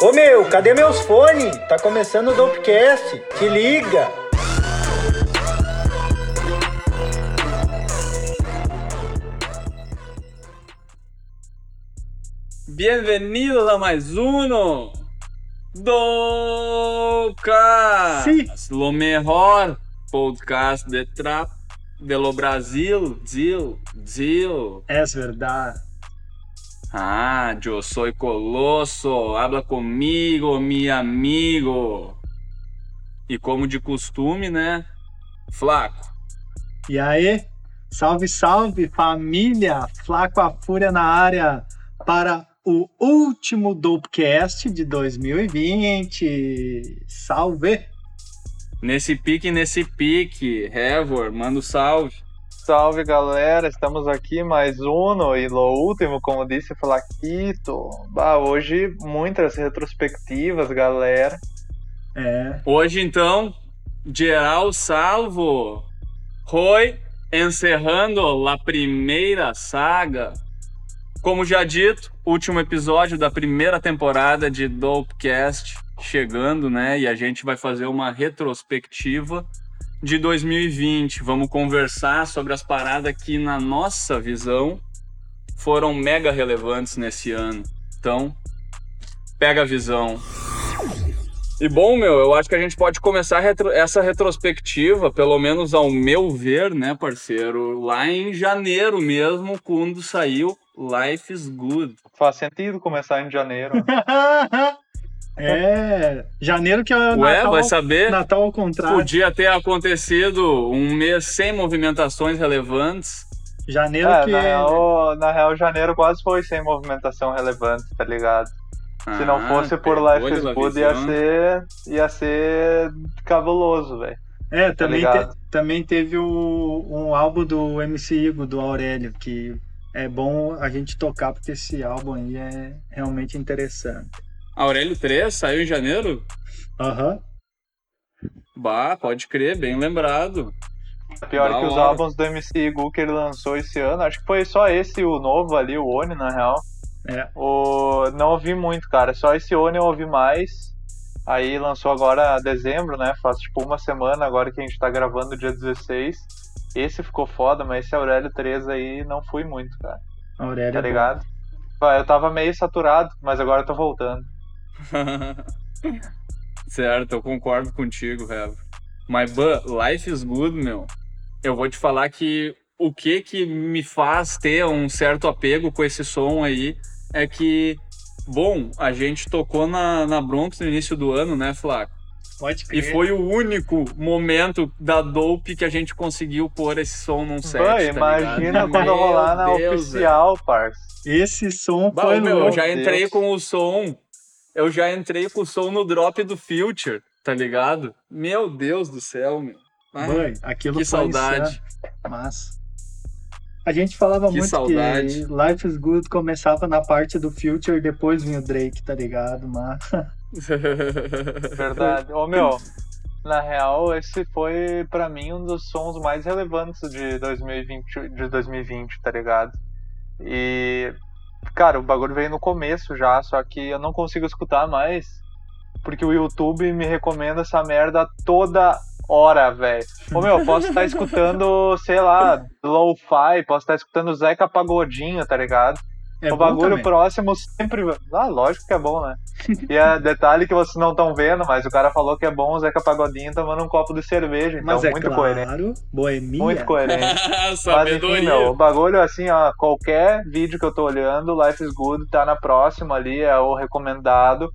Ô meu, cadê meus fones? Tá começando o Dopecast. Te liga! Bienvenidos a mais uno Docas, Sí. lo mejor podcast de trap de lo Brasil, Zil, Zil. É verdade. Ah, yo soy Colosso, habla comigo, mi amigo. E como de costume, né? Flaco. E aí, salve, salve família! Flaco a Fúria na área para o último Dopecast de 2020. Salve! Nesse pique, nesse pique. Hevor, manda um salve. Salve galera, estamos aqui mais um e lo último, como disse Flaquito. Bah, hoje muitas retrospectivas, galera. É, Hoje, então, geral salvo. Roy encerrando a primeira saga. Como já dito, último episódio da primeira temporada de Dopecast chegando, né? E a gente vai fazer uma retrospectiva de 2020. Vamos conversar sobre as paradas que, na nossa visão, foram mega relevantes nesse ano. Então, pega a visão. E bom, meu, eu acho que a gente pode começar retro- essa retrospectiva, pelo menos ao meu ver, né, parceiro, lá em janeiro mesmo, quando saiu Life is Good. Faz sentido começar em janeiro. é. Janeiro que é o Ué, Natal, vai saber? Natal ao contrário. Podia ter acontecido um mês sem movimentações relevantes. Janeiro É, que na, real, na real, janeiro quase foi sem movimentação relevante, tá ligado? Se não Ah, fosse por Life is Good, ia ser, ia ser cabuloso, velho. É, também, Tá ligado? te- também teve o, um álbum do MC Igor, do Aurélio, que é bom a gente tocar, porque esse álbum aí é realmente interessante. Aurélio 3 saiu em janeiro? Aham. Bah, pode crer, bem lembrado. Pior Da que os hora. álbuns do MC Igu que ele lançou esse ano, acho que foi só esse, o novo ali, o Oni, na real. É. O... Não ouvi muito, cara. Só esse Oni eu ouvi mais. Aí lançou agora dezembro, né? Faz tipo uma semana agora que a gente tá gravando dia 16. Esse ficou foda, mas esse Aurélio 3 aí não fui muito, cara. Aurélio. Tá é bom. ligado? Eu tava meio saturado, mas agora eu tô voltando. certo, eu concordo contigo, Rev. Mas, but, life is good, meu. Eu vou te falar que o que que me faz ter um certo apego com esse som aí é que, bom, a gente tocou na, na Bronx no início do ano, né, Flaco? Pode E crer. foi o único momento da Dope que a gente conseguiu pôr esse som num set. Vai, tá imagina ligado? quando Meu rolar na Deus, oficial, parça. Esse som Bah, foi meu, eu já entrei Deus. com o som. Eu já entrei com o som no drop do Future, tá ligado? Meu Deus do céu, meu. Ah, Mãe, aquilo que foi saudade. Mas a gente falava Que muito saudade. que Life is Good começava na parte do Future e depois vinha o Drake, tá ligado? Mas Verdade. Ô meu, na real, esse foi pra mim um dos sons mais relevantes de 2020, de 2020, tá ligado? E cara, o bagulho veio no começo já, só que eu não consigo escutar mais porque o YouTube me recomenda essa merda toda hora, velho. Ô meu, eu posso estar escutando, sei lá, lo-fi, posso estar escutando Zeca Pagodinho, tá ligado? É o bagulho também. próximo sempre. Ah, lógico que é bom, né? E é detalhe que vocês não estão vendo, mas o cara falou que é bom o Zeca Pagodinho tomando um copo de cerveja, então Mas é muito claro, coerente. boemia. Muito coerente. Mas enfim, meu, o bagulho assim, ó, qualquer vídeo que eu tô olhando, Life is Good tá na próxima ali, é o recomendado.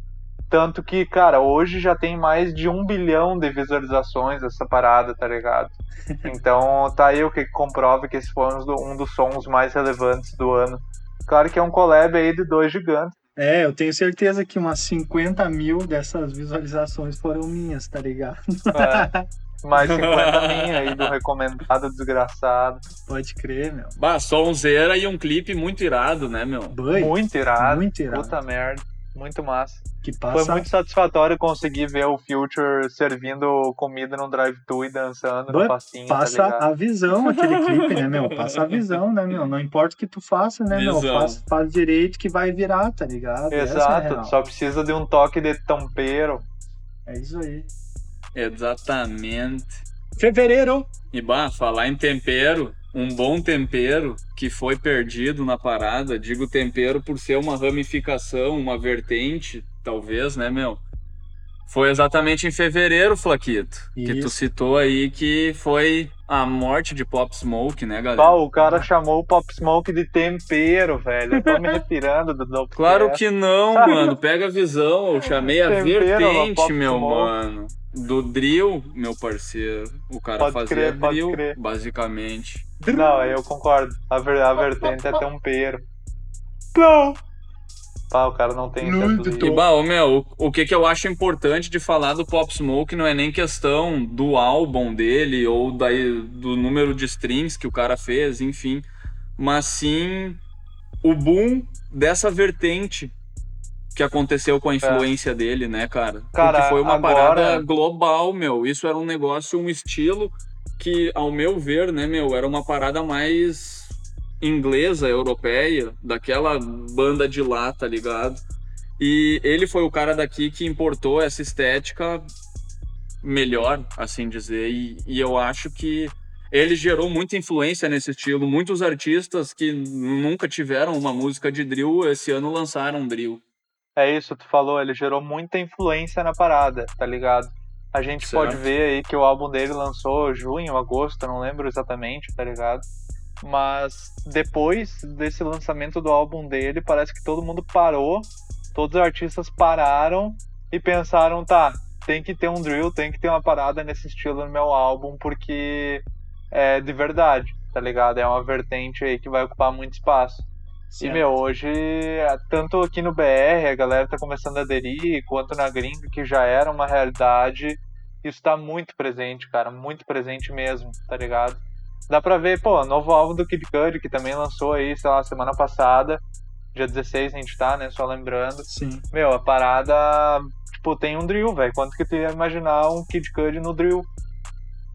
Tanto que, cara, hoje já tem mais de um bilhão de visualizações essa parada, tá ligado? Então tá aí o que comprova que esse foi um dos sons mais relevantes do ano. Claro que é um collab aí de dois gigantes. É, eu tenho certeza que umas 50 mil dessas visualizações foram minhas, tá ligado? É, mais 50 minha aí do recomendado desgraçado. Pode crer, meu. Bah, sonzeira e um clipe muito irado, né, meu? Muito irado. muito irado. Puta merda. Muito massa. Que Foi passa, muito satisfatório conseguir ver o Future servindo comida num drive-thru e dançando no Ué, passinho, tá passa ligado? a visão aquele clipe, né, meu? Passa a visão, né, meu? Não importa o que tu faça, né, meu? Visão. Faz, faz direito que vai virar, tá ligado? É Exato, real. só precisa de um toque de tampeiro. É isso aí. Exatamente. Fevereiro. E bah, falar em tempero, um bom tempero que foi perdido na parada, digo tempero por ser uma ramificação, uma vertente, talvez, né, meu? Foi exatamente em fevereiro, Flaquito, que tu Isso. citou aí que foi a morte de Pop Smoke, né, galera? Pau, o cara chamou o Pop Smoke de tempero, velho. Eu tô me respirando do Dope Claro que não, mano. Pega a visão. Eu chamei a Tempero, vertente, meu Smoke. mano. Do drill, meu parceiro. O cara Pode fazia crer, pode drill, crer. basicamente. Não, eu concordo. A, ver, a vertente é tempero. Não. Pá, o cara não tem Muito certo E, bah, ô, meu, o, o que que eu acho importante de falar do Pop Smoke não é nem questão do álbum dele ou daí, do número de streams que o cara fez, enfim. Mas sim o boom dessa vertente que aconteceu com a influência dele, né, cara? É. Cara, Porque foi uma agora- parada global, meu. Isso era um negócio, um estilo que, ao meu ver, né, meu, era uma parada mais inglesa, europeia, daquela banda de lá, tá ligado? E ele foi o cara daqui que importou essa estética melhor, assim dizer, e, e eu acho que ele gerou muita influência nesse estilo. Muitos artistas que nunca tiveram uma música de drill, esse ano lançaram drill. É isso, tu falou, ele gerou muita influência na parada, tá ligado? A gente Certo. pode ver aí que o álbum dele lançou junho, agosto, não lembro exatamente, tá ligado? Mas depois desse lançamento do álbum dele, parece que todo mundo parou, todos os artistas pararam e pensaram, tá, tem que ter um drill, tem que ter uma parada nesse estilo no meu álbum, porque é de verdade, tá ligado? É uma vertente aí que vai ocupar muito espaço. E, Certo. meu, hoje, tanto aqui no BR, a galera tá começando a aderir, quanto na gringa, que já era uma realidade, isso tá muito presente, cara, muito presente mesmo, tá ligado? Dá pra ver, pô, novo álbum do Kid Cudi, que também lançou aí, sei lá, semana passada, dia 16 a gente tá, né, só lembrando. Sim. Meu, a parada, tipo, tem um drill, velho, quanto que tu ia imaginar um Kid Cudi no drill?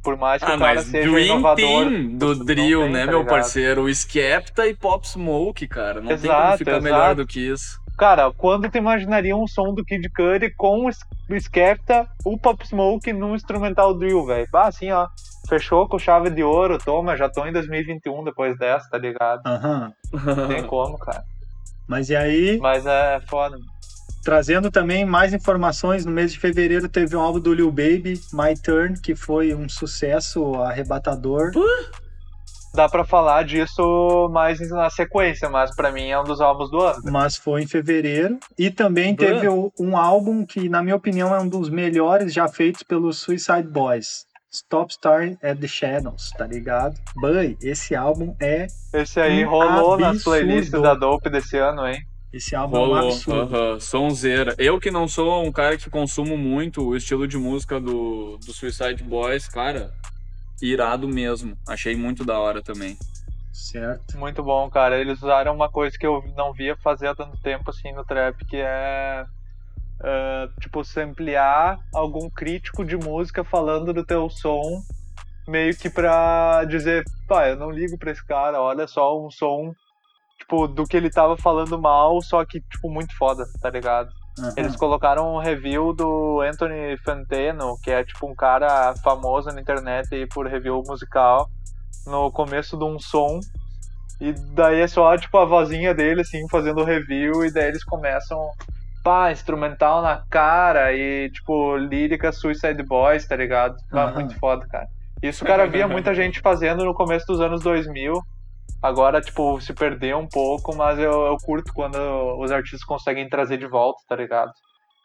Por mais que Ah, o cara mas seja Dream inovador. Team do drill, tem, né, tá meu ligado? parceiro? O Skepta e Pop Smoke, cara. Não tem como Exato, ficar exato. melhor do que isso. Cara, quando tu imaginaria um som do Kid Cudi com o Skepta, o Pop Smoke num instrumental drill, velho? Ah, assim, ó. Fechou com chave de ouro, toma, já tô em 2021 depois dessa, tá ligado? Aham. Não tem como, cara. Mas e aí, Mas é foda. Trazendo também mais informações, no mês de fevereiro teve um álbum do Lil Baby, My Turn, que foi um sucesso arrebatador. Dá pra falar disso mais na sequência, mas pra mim é um dos álbuns do ano. mas foi em fevereiro. E também teve um álbum que, na minha opinião, é um dos melhores já feitos pelos Suicide Boys. Stop Starting at the Shadows, tá ligado? Boy, esse álbum é. Esse aí Um rolou nas absurdo. playlists da Dope desse ano, hein? Esse álbum é um Rolou, absurdo. aham, sonzeira. Eu que não sou um cara que consumo muito o estilo de música do, do Suicide Boys, cara, irado mesmo. Achei muito da hora também. Certo. Muito bom, cara. Eles usaram uma coisa que eu não via fazer há tanto tempo assim no trap, que é ah, tipo samplear algum crítico de música falando do teu som, meio que pra dizer, pá, eu não ligo pra esse cara, olha só um som tipo do que ele tava falando mal, só que tipo muito foda, tá ligado? Aham. Eles colocaram um review do Anthony Fantano, que é tipo um cara famoso na internet aí por review musical, no começo de um som. E daí é só tipo a vozinha dele assim fazendo o review e daí eles começam pá, instrumental na cara e tipo lírica Suicide Boys, tá ligado? Ah, Aham. muito foda, cara. Isso, cara, via muita gente fazendo no começo dos anos 2000. Agora, tipo, se perdeu um pouco, mas eu, eu curto quando os artistas conseguem trazer de volta, tá ligado?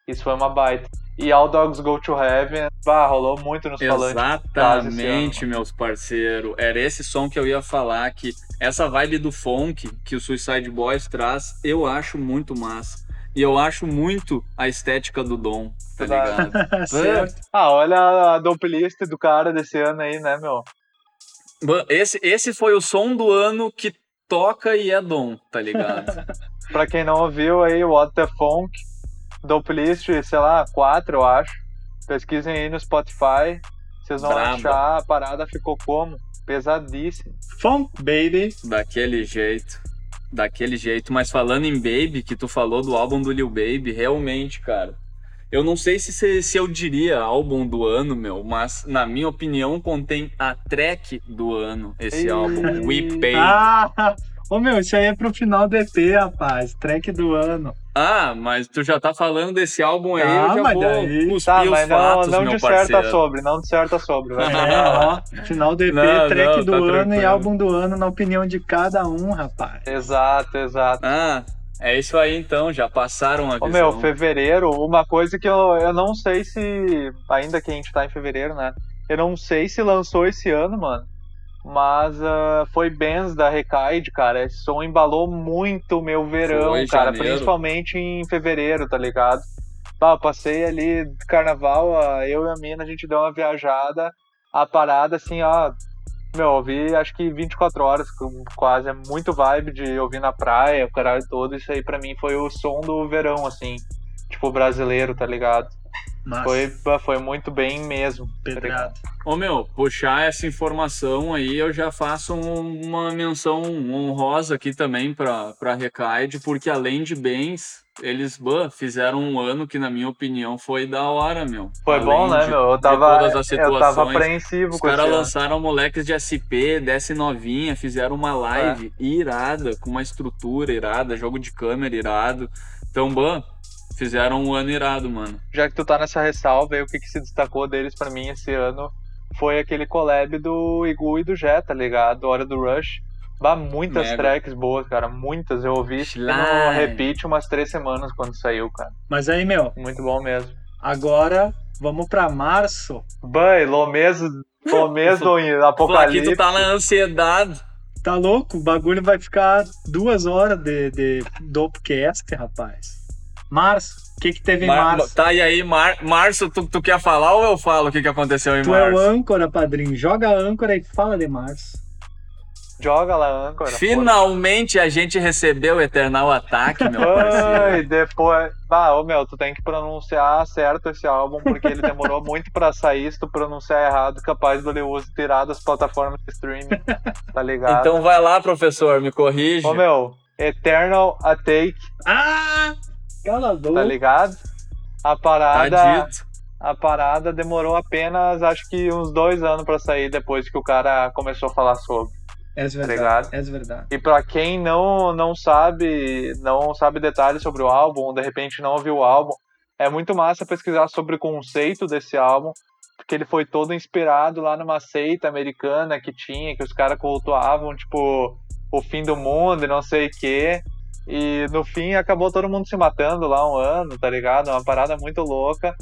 Isso foi uma baita. E All Dogs Go to Heaven, bah, rolou muito nos falantes. Exatamente, meus parceiros. Era esse som que eu ia falar, que essa vibe do funk que o Suicide Boys traz, eu acho muito massa. E eu acho muito a estética do Dom, tá ligado? certo. Ah, olha a dope list do cara desse ano aí, né, meu? Esse, esse foi o som do ano que toca e é Dom, tá ligado? Pra quem não ouviu aí, What the Funk, Doplist, sei lá, 4, eu acho. Pesquisem aí no Spotify. Vocês vão Braba. achar a parada ficou como? Pesadíssimo. Funk, baby. Daquele jeito. Daquele jeito. Mas falando em Baby, que tu falou do álbum do Lil Baby, realmente, cara. Eu não sei se, se, eu diria álbum do ano, meu, mas na minha opinião contém a track do ano, esse Ei. álbum, We Paid. Ah, ô meu, isso aí é pro final do EP, rapaz. Track do ano. Ah, mas tu já tá falando desse álbum aí, Ah, eu já mas vou daí- cuspir Tá, os mas não, fatos, não meu parceiro. sobre, não disserta sobre. vai. É, ó. Final do EP, Não, track não, do tá ano e tranquilo. álbum do ano na opinião de cada um, rapaz. Exato, exato. Ah, é isso aí então, já passaram a Ô visão. meu, fevereiro, uma coisa que eu, eu não sei se. Ainda que a gente tá em fevereiro, né? Eu não sei se lançou esse ano, mano. Mas ah, foi Benz da Recaide, cara. Esse som embalou muito o meu verão, Foi, cara. janeiro. Principalmente em fevereiro, tá ligado? Bah, passei ali carnaval, ah, eu e a mina, a gente deu uma viajada. A parada, assim, ó. Meu, eu ouvi acho que 24 horas, com- quase. É muito vibe de ouvir na praia, o caralho todo. Isso aí pra mim foi o som do verão, assim. Tipo, brasileiro, tá ligado? Mas, Foi, foi muito bem mesmo. tá ligado? pedrado. Ô meu, puxar essa informação aí, eu já faço um- uma menção honrosa aqui também pra, pra Recaide, porque além de bens, eles bah, fizeram um ano que, na minha opinião, foi da hora, meu. Foi Além bom, né, de- meu? Eu tava, todas as eu tava situações. apreensivo Os caras lançaram moleques de SP, desce novinha, fizeram uma live É. irada, com uma estrutura irada, jogo de câmera irado. Então, ban, fizeram um ano irado, mano. Já que tu tá nessa ressalva aí, o que, que se destacou deles pra mim esse ano foi aquele collab do Igu e do Jet, tá ligado? Hora do Rush. Bah, muitas Mega. tracks boas, cara. Muitas. Eu ouvi no repeat umas três semanas quando saiu, cara. Mas aí, meu, Muito bom mesmo. agora vamos pra março. Bem, Lomês, Lomês do Aqui Apocalipse. tu tá na ansiedade. Tá louco? O bagulho vai ficar duas horas de, de Dopecast, rapaz. Março, o que que teve em Mar- março? Tá, e aí, Mar Março, tu, tu quer falar ou eu falo o que, que aconteceu em Tu é o março? âncora, padrinho. Joga a âncora e fala de março. Joga lá, âncora. Finalmente a gente recebeu o Eternal Ataque, meu parceiro. Ai, depois. Ah, ô meu, tu tem que pronunciar certo esse álbum, porque ele demorou muito pra sair. Se tu pronunciar errado, capaz do Lewis tirar das plataformas de streaming. Tá ligado? Então vai lá, professor, me corrige. Ô meu, Eternal a Take, Ah! Cala a boca. tá ligado? A Tá parada. dito. A parada demorou apenas, acho que uns dois anos pra sair depois que o cara começou a falar sobre. É verdade. ligado? É verdade. E pra quem não, não sabe, não sabe detalhes sobre o álbum, ou de repente não ouviu o álbum, é muito massa pesquisar sobre o conceito desse álbum, porque ele foi todo inspirado lá numa seita americana que tinha, que os caras cultuavam, tipo, o fim do mundo e não sei o quê. E no fim acabou todo mundo se matando lá um ano, tá ligado? Uma parada muito louca.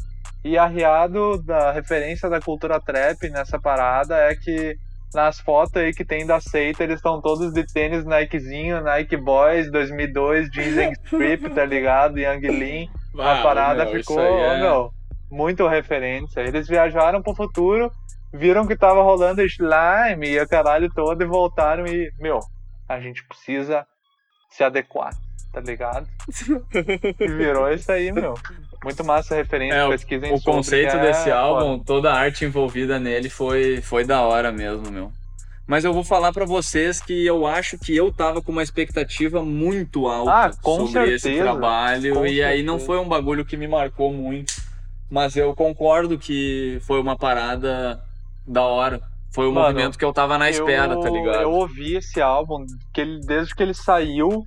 E arriado da referência da cultura trap nessa parada é que nas fotos aí que tem da seita, eles estão todos de tênis Nikezinho, Nike Boys 2002, Jeans and Strip, tá ligado? Young Lean. Ah, a parada meu, ficou, é- meu, muito referência. Eles viajaram pro futuro, viram que tava rolando slime e o caralho todo e voltaram e, meu, a gente precisa se adequar, tá ligado? e virou isso aí, meu. Muito massa a referência, É, o- pesquisem O conceito é desse foda. álbum, toda a arte envolvida nele foi, foi da hora mesmo, meu. Mas eu vou falar pra vocês que eu acho que eu tava com uma expectativa muito alta Ah, com sobre esse certeza, trabalho com e aí não certeza. foi um bagulho que me marcou muito. Mas eu concordo que foi uma parada da hora. Foi o Mano, movimento que eu tava na espera, eu, tá ligado? Eu ouvi esse álbum que ele, desde que ele saiu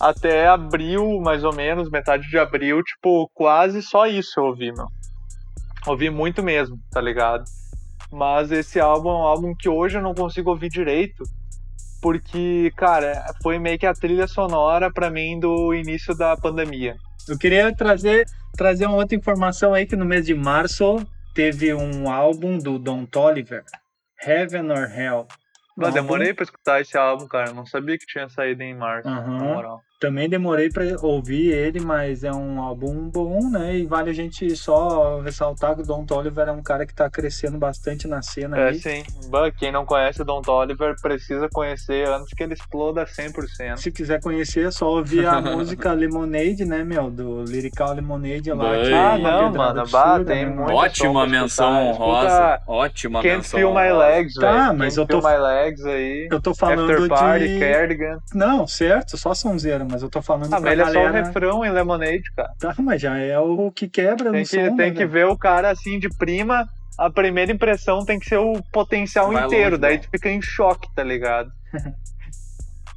até abril, mais ou menos, metade de abril, tipo, quase só isso eu ouvi, meu. Ouvi muito mesmo, tá ligado? Mas esse álbum é um álbum que hoje eu não consigo ouvir direito, porque, cara, foi meio que a trilha sonora pra mim do início da pandemia. Eu queria trazer, trazer uma outra informação aí que no mês de março teve um álbum do Don Toliver, Heaven or Hell. Um demorei pra escutar esse álbum, cara. Não sabia que tinha saído em março, Aham. na moral. Também demorei pra ouvir ele, mas é um álbum bom, né? E vale a gente só ressaltar que o Don Toliver é um cara que tá crescendo bastante na cena É aí. sim. Bah, Quem não conhece o Don Toliver precisa conhecer antes que ele exploda 100%. Se quiser conhecer, é só ouvir a música Lemonade, né, meu? Do Lyrical Lemonade lá. Bem. é Ah, uma não, mano. Bah, tem né, muito? Ótima menção escutar. honrosa. Escuta Ótima Can't menção Feel My. Legs, Tá, velho. mas Can't eu tô- Feel My Legs aí. Eu tô falando After Party, de... Cardigan. Não, certo, só sonzeira, mas eu tô falando Ah, pra mas ele é só o galera... refrão em Lemonade, cara. Tá, mas já é o que quebra Tem no que, som, tem né, que velho? ver o cara assim de prima. A primeira impressão tem que ser o potencial Vai inteiro. longe, daí bom. tu fica em choque, tá ligado?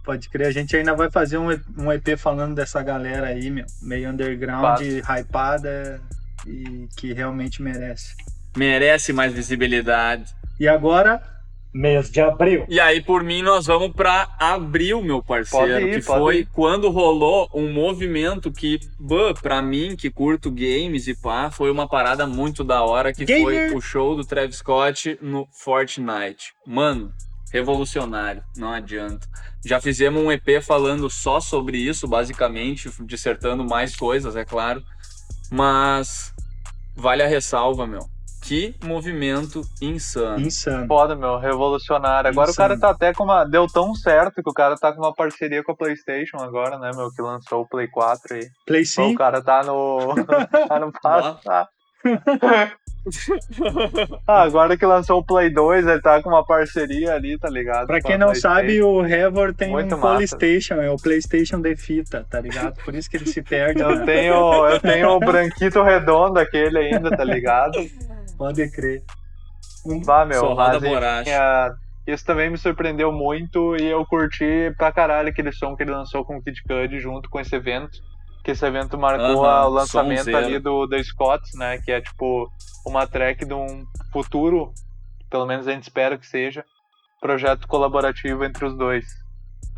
Pode crer, a gente ainda vai fazer um, um EP falando dessa galera aí, meu, meio underground, hypada e que realmente merece. Merece mais visibilidade. E agora, mês de abril. E aí, por mim, nós vamos pra abril, meu parceiro. Ir, que foi ir. quando rolou um movimento que, bah, pra mim, que curto games e pá, foi uma parada muito da hora, que Gamer. foi o show do Travis Scott no Fortnite. Mano, revolucionário, não adianta. Já fizemos um EP falando só sobre isso, basicamente, dissertando mais coisas, é claro. Mas vale a ressalva, meu. Que movimento insano. Insano. Foda, meu, revolucionário. Agora Insano. o cara tá até com uma. Deu tão certo que o cara tá com uma parceria com a PlayStation agora, né, meu? Que lançou o Play 4 aí. Play O 5, cara tá no. tá no passo. tá. Ah, agora que lançou o Play 2, ele tá com uma parceria ali, tá ligado? pra quem não sabe, o Revor tem Muito um massa. PlayStation, é o PlayStation de fita, tá ligado? Por isso que ele se perde. Eu né? tenho, eu tenho o branquito redondo aquele ainda, tá ligado? Pode crer. Um- Vá, meu, enfim, borracha. ah, isso também me surpreendeu muito e eu curti pra caralho aquele som que ele lançou com o Kid Cudi junto com esse evento. Que esse evento marcou o lançamento ali do, do Scott, né? Que é tipo uma track de um futuro, pelo menos a gente espera que seja, projeto colaborativo entre os dois.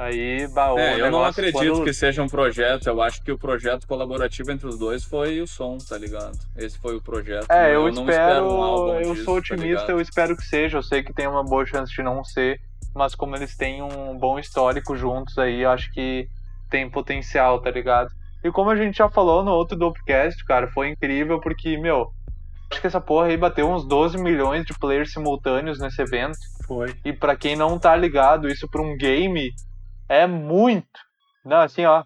Aí, bah, o É, eu não acredito quando- que seja um projeto. Eu acho que o projeto colaborativo entre os dois foi o som, tá ligado? Esse foi o projeto. É, eu, não espero, um álbum eu disso, sou tá otimista, ligado? eu espero que seja. Eu sei que tem uma boa chance de não ser, mas como eles têm um bom histórico juntos aí, eu acho que tem potencial, tá ligado? E como a gente já falou no outro Dopecast, cara, foi incrível porque, meu, acho que essa porra aí bateu uns 12 milhões de players simultâneos nesse evento. Foi. E pra quem não tá ligado, isso pra um game é muito. Não, assim, ó.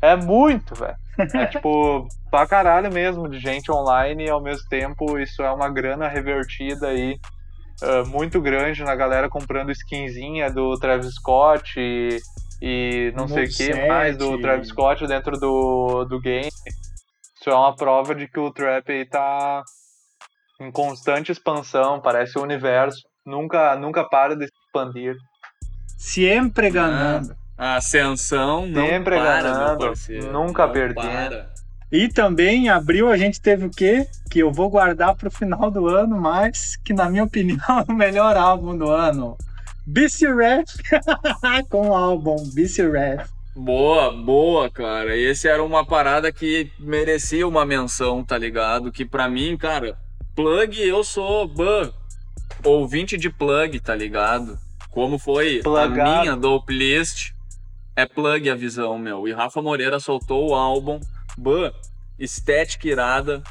É muito, velho. É tipo, pra caralho mesmo de gente online e ao mesmo tempo isso é uma grana revertida aí ah, muito grande na galera comprando skinzinha do Travis Scott e, e não sei o que mais do Travis Scott dentro do, do game. Isso é uma prova de que o trap aí tá em constante expansão, parece o universo. Nunca, nunca para de se expandir. Sempre ganhando. A ascensão não Sempre para, ganhando, parceiro. nunca não perdendo. para. E também em abril a gente teve o quê? Que eu vou guardar pro final do ano, mas que na minha opinião é o melhor álbum do ano. BC Rap com o álbum BC Rap. Boa, boa, cara. Esse era uma parada que merecia uma menção, tá ligado? Que pra mim, cara, plug, eu sou ban, ouvinte de plug, tá ligado? Como foi Plugado. a minha dope list, é plug a visão, meu. E Rafa Moreira soltou o álbum, ban, estética irada,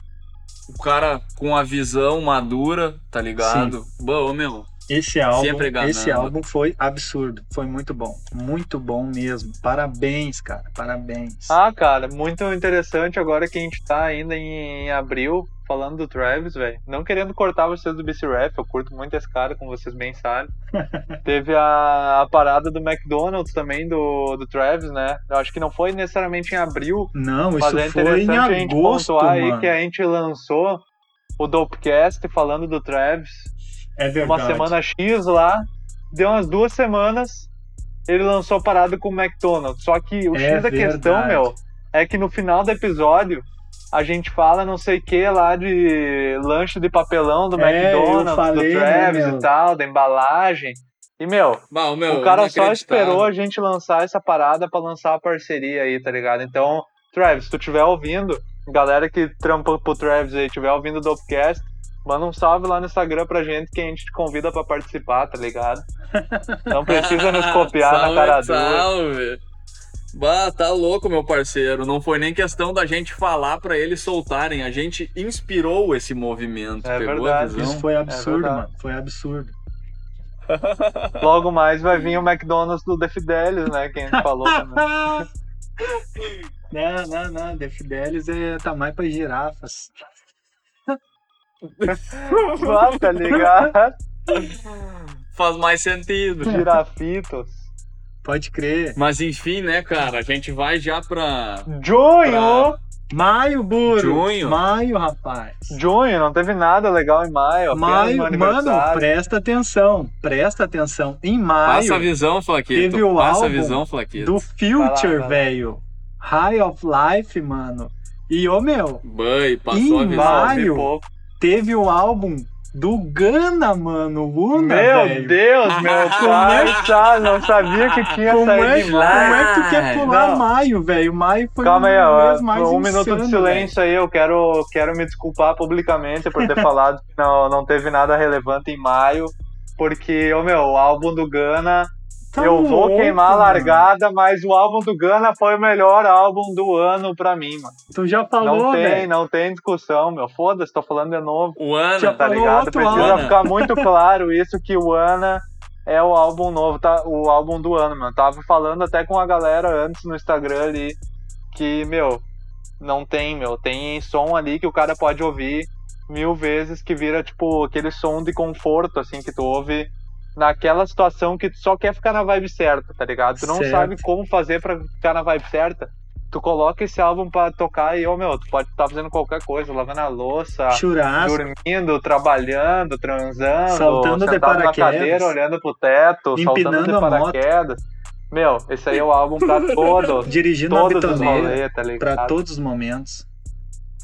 o cara com a visão madura, tá ligado? Ban, ô, meu, Esse álbum, esse álbum foi absurdo, foi muito bom, muito bom mesmo. Parabéns, cara, parabéns. Ah, cara, muito interessante agora que a gente tá ainda em, em abril falando do Travis, velho. Não querendo cortar vocês do BC Rap, eu curto muito esse cara, como vocês bem sabem. Teve a, a parada do McDonald's também, do, do Travis, né? Eu acho que não foi necessariamente em abril, Não, mas isso é foi em a gente agosto, pontuar aí mano. que a gente lançou o Dopecast falando do Travis É uma verdade. semana X lá, deu umas duas semanas, ele lançou a parada com o McDonald's. Só que o É X da questão, verdade. meu, é que no final do episódio a gente fala não sei o que lá de lanche de papelão do É, McDonald's, falei, do né, Travis meu? e tal, da embalagem. E, meu, Bah, meu, o cara só esperou a gente lançar essa parada pra lançar a parceria aí, tá ligado? Então, Travis, se tu estiver ouvindo, galera que trampa pro Travis aí, estiver ouvindo o Dopecast, manda um salve lá no Instagram pra gente que a gente te convida pra participar, tá ligado? Não precisa nos copiar na salve, cara dura. Salve. Bah, tá louco, meu parceiro. Não foi nem questão da gente falar pra eles soltarem. A gente inspirou esse movimento. É Pegou verdade. a visão? Isso foi absurdo, verdade. mano. Foi absurdo. Logo mais vai vir o McDonald's do The Fidelis, né? Que a gente falou também. não, não, não. The Fidelis é tamanho pra girafas. Tá ligado? Faz mais sentido. Girafitos. Pode crer. Mas enfim, né, cara? A gente vai já pra. Junho! Maio, Buro. Junho. Maio, rapaz. Junho, não teve nada legal em maio. Maio, mano, presta atenção. Presta atenção. Em maio, Passa a visão, Flaquito. teve o Passa a álbum visão, Flaquito. do Future, velho. High of Life, mano. E, ô, meu, Bãe, passou Ih, a visão. Maio. Teve o álbum do Gana, mano. o Una, Meu velho. Deus, meu Como é tá, não sabia que tinha Como saído é, como é que tu quer pular Não. maio, velho? Maio foi Calma aí, o ó, mês mais um minuto de insano, silêncio aí, eu quero, quero me desculpar publicamente por ter falado que não, não teve nada relevante em maio, porque, ô meu, o álbum do Gana, Tá eu vou louco, queimar a mano. largada, mas o álbum do Gana foi o melhor álbum do ano pra mim, mano. Tu já Não falou, tem, velho. não tem discussão, meu, foda-se, tô falando de novo. O Ana. Já tá ligado? Precisa álbum. ficar muito claro isso que o Ana é o álbum novo, tá? O álbum do ano, mano. Tava falando até com a galera antes no Instagram ali que, meu, não tem, meu, tem som ali que o cara pode ouvir mil vezes que vira tipo aquele som de conforto assim que tu ouve naquela situação que tu só quer ficar na vibe certa, tá ligado? Tu não Certo. sabe como fazer pra ficar na vibe certa. Tu coloca esse álbum pra tocar e, ô meu, tu pode estar fazendo qualquer coisa, lavando a louça, Churrasco. dormindo, trabalhando, transando, Saltando de sentado na paraquedas. cadeira, olhando pro teto, saltando de a paraquedas. Meu, esse aí é o álbum pra todos, Dirigindo a todos os bitoneira. rolês, tá Pra todos os momentos.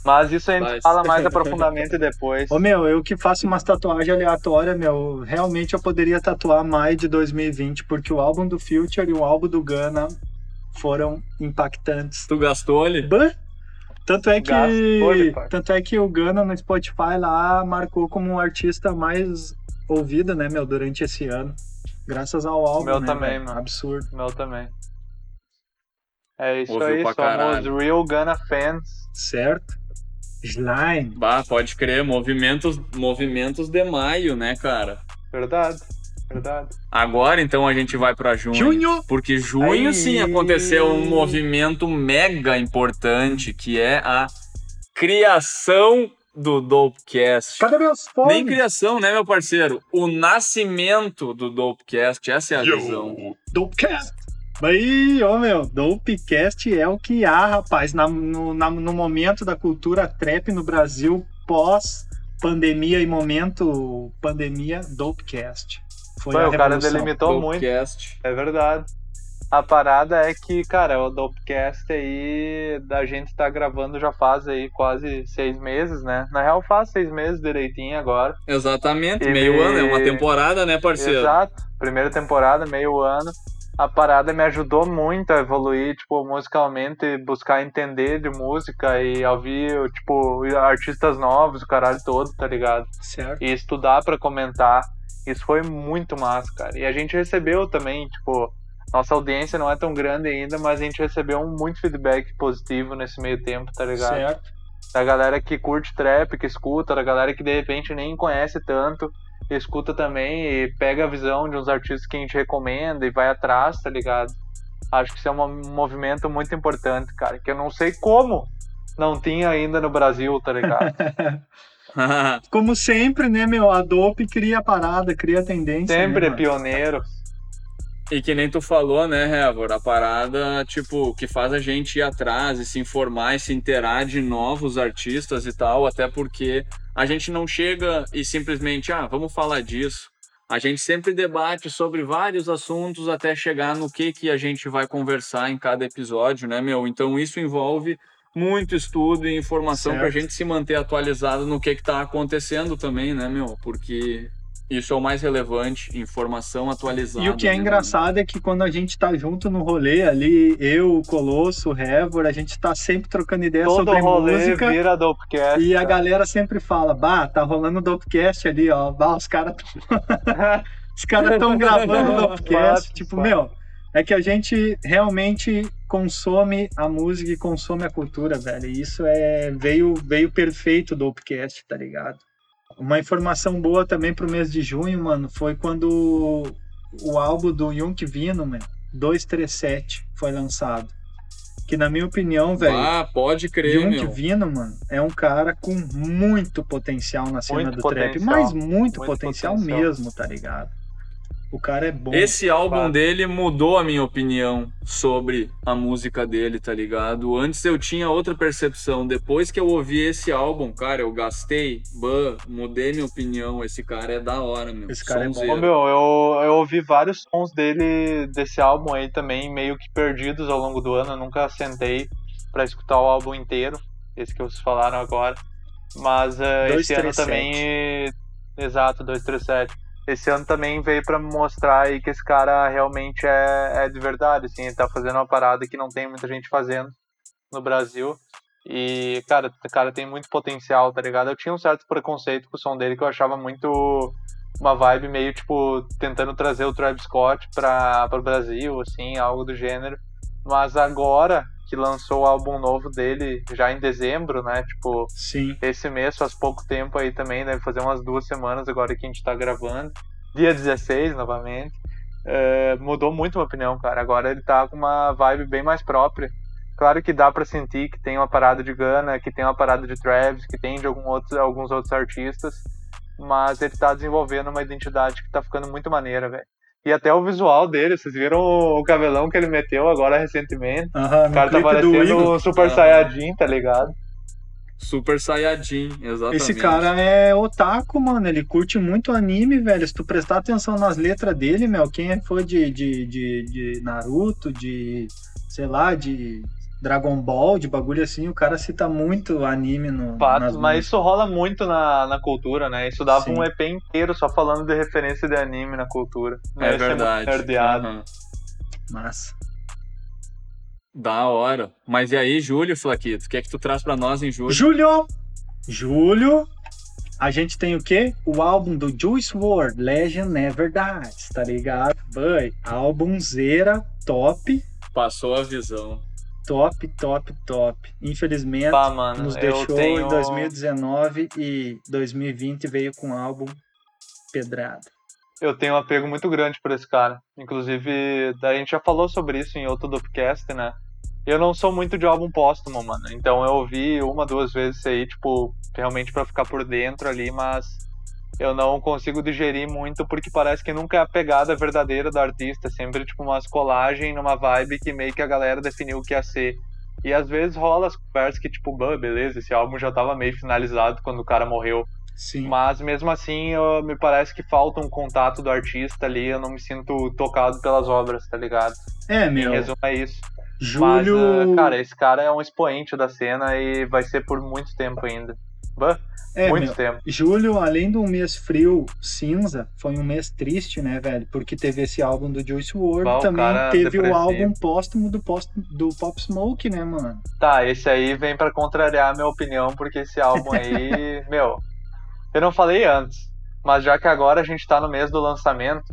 Mas isso a gente Mas- fala mais aprofundamente depois. Ô meu, eu que faço umas tatuagens aleatórias, meu, realmente eu poderia tatuar maio de 2020, porque o álbum do Future e o álbum do Gana foram impactantes. Tu gastou ali? Bah! Tanto é que Gastou-lhe, pai. tanto é que o Gana no Spotify lá marcou como um artista mais ouvido, né, meu, durante esse ano. Graças ao álbum, Meu né, também, mano. Absurdo. Meu também. É isso Ouviu aí, somos caralho. real Gunna fans. Certo? Slime. Bah, pode crer. Movimentos, movimentos de maio, né, cara? Verdade, verdade. Agora, então, a gente vai pra junho. Junho! Porque junho, Aí. sim, aconteceu um movimento mega importante, que é a criação do Dopecast. Cadê meus fones? Nem criação, né, meu parceiro? O nascimento do Dopecast, essa é a visão. Dopecast. Aí, ô meu, Dopecast é o que há, rapaz, na- no, na- no momento da cultura trap no Brasil, pós pandemia e momento pandemia, Dopecast. Foi Foi, a o cara revolução. delimitou muito. Dopecast. É verdade. A parada é que, cara, o Dopecast aí da gente tá gravando já faz aí quase seis meses, né? Na real faz seis meses direitinho agora. Exatamente, E- meio ano, é uma temporada, né, parceiro? Exato. Primeira temporada, meio ano. A parada me ajudou muito a evoluir, tipo, musicalmente, buscar entender de música e ouvir, tipo, artistas novos, o caralho todo, tá ligado? Certo. e estudar pra comentar. Isso foi muito massa, cara. E a gente recebeu também, tipo, nossa audiência não é tão grande ainda, mas a gente recebeu um muito feedback positivo nesse meio tempo, tá ligado? Certo. Da galera que curte trap, que escuta, da galera que de repente nem conhece tanto, escuta também e pega a visão de uns artistas que a gente recomenda e vai atrás, tá ligado? Acho que isso é um movimento muito importante, cara, que eu não sei como não tinha ainda no Brasil, tá ligado? Como sempre, né, meu, a Dope cria a parada, cria a tendência. Sempre né, é pioneiro. E que nem tu falou, né, Hevor? A parada, tipo, que faz a gente ir atrás e se informar e se inteirar de novos artistas e tal, até porque a gente não chega e simplesmente, ah, vamos falar disso. A gente sempre debate sobre vários assuntos até chegar no que, que a gente vai conversar em cada episódio, né, meu? Então isso envolve muito estudo e informação Certo. pra gente se manter atualizado no que, que tá acontecendo também, né, meu? Porque isso é o mais relevante, informação atualizada. E o que é né, engraçado é que quando a gente tá junto no rolê ali, eu, o Colosso, o Hevor, a gente tá sempre trocando ideia Todo sobre rolê música. vira Dopecast. E a galera sempre fala, bah, tá rolando o Dopecast ali, ó. Bah, os caras os caras estão gravando o Dopecast. Fato, tipo, fato. meu, é que a gente realmente consome a música e consome a cultura, velho. E isso é veio veio perfeito do Upcast, tá ligado? Uma informação boa também pro mês de junho, mano, foi quando o álbum do Yunk Vino, mano, 237 foi lançado. Que na minha opinião, velho, Ah, pode crer, Yunk meu. Vino, mano, é um cara com muito potencial na cena Muito do trap, potencial. mas muito, Muito potencial, potencial. mesmo, tá ligado? O cara é bom. Esse álbum Fato. dele mudou a minha opinião sobre a música dele, tá ligado? Antes eu tinha outra percepção. Depois que eu ouvi esse álbum, cara, eu gastei, ban, mudei minha opinião. Esse cara é da hora, meu. Esse cara é bom. Sonzeiro. Ô, meu, eu, eu ouvi vários sons dele, desse álbum aí também, meio que perdidos ao longo do ano. Eu nunca sentei pra escutar o álbum inteiro, esse que vocês falaram agora. Mas eh, esse ano 237. também. Exato, 237. Esse ano também veio me mostrar aí que esse cara realmente é, é de verdade, assim, ele tá fazendo uma parada que não tem muita gente fazendo no Brasil. E, cara, o cara tem muito potencial, tá ligado? Eu tinha um certo preconceito com o som dele que eu achava muito uma vibe meio tipo tentando trazer o Travis Scott para o Brasil, assim, algo do gênero. Mas agora que lançou o álbum novo dele, já em dezembro, né? Tipo, Sim. esse mês faz pouco tempo aí também, deve fazer umas duas semanas agora que a gente tá gravando. Dia 16, novamente. É, mudou muito a minha opinião, cara. Agora ele tá com uma vibe bem mais própria. Claro que dá pra sentir que tem uma parada de Gunna, que tem uma parada de Travis, que tem de algum outro, alguns outros artistas, mas ele tá desenvolvendo uma identidade que tá ficando muito maneira, velho. E até o visual dele, vocês viram o cabelão que ele meteu agora recentemente? Aham, O cara tá parecendo um Super Aham. Saiyajin, tá ligado? Super Saiyajin, exatamente. Esse cara é otaku, mano. Ele curte muito anime, velho. Se tu prestar atenção nas letras dele, meu, quem é fã de, de, de, de Naruto, de, sei lá, de Dragon Ball, de bagulho assim, o cara cita muito anime no. Fato, nas mas isso rola muito na, na cultura, né? Isso dava Sim. um EP inteiro só falando de referência de anime na cultura. É Isso verdade. nerdeado. Aham. Massa. Da hora. Mas e aí, Júlio Flaquito, o que é que tu traz pra nós em julho? Julho! Julho! A gente tem o quê? O álbum do Juice WRLD, Legend Never Dies, tá ligado? Boy, álbumzeira top, Passou a visão. Top, top, top. Infelizmente, Pá, mano, nos deixou tenho... em 2019 e 2020 veio com um álbum pedrada. eu tenho um apego muito grande por esse cara. Inclusive, a gente já falou sobre isso em outro Dopcast, né? Eu não sou muito de álbum póstumo, mano. Então eu ouvi uma, duas vezes isso aí, tipo, realmente pra ficar por dentro ali, mas eu não consigo digerir muito porque parece que nunca é a pegada verdadeira do artista. É sempre, tipo, umas colagens numa vibe que meio que a galera definiu o que ia ser. E às vezes rola as conversas que, tipo, "Bah, beleza, esse álbum já tava meio finalizado quando o cara morreu. Sim. Mas mesmo assim, eu- me parece que falta um contato do artista ali, eu não me sinto tocado pelas obras, tá ligado? É, Em meu. resumo, é isso. Julho. Mas, ah, cara, esse cara é um expoente da cena e vai ser por muito tempo ainda. Bah, é, muito meu. tempo. Julho, além de um mês frio, cinza, foi um mês triste, né, velho? Porque teve esse álbum do Juice WRLD, o também teve o depressivo. álbum póstumo do, post, do Pop Smoke, né, mano? Tá, esse aí vem pra contrariar a minha opinião, porque esse álbum aí, meu, eu não falei antes, mas já que agora a gente tá no mês do lançamento,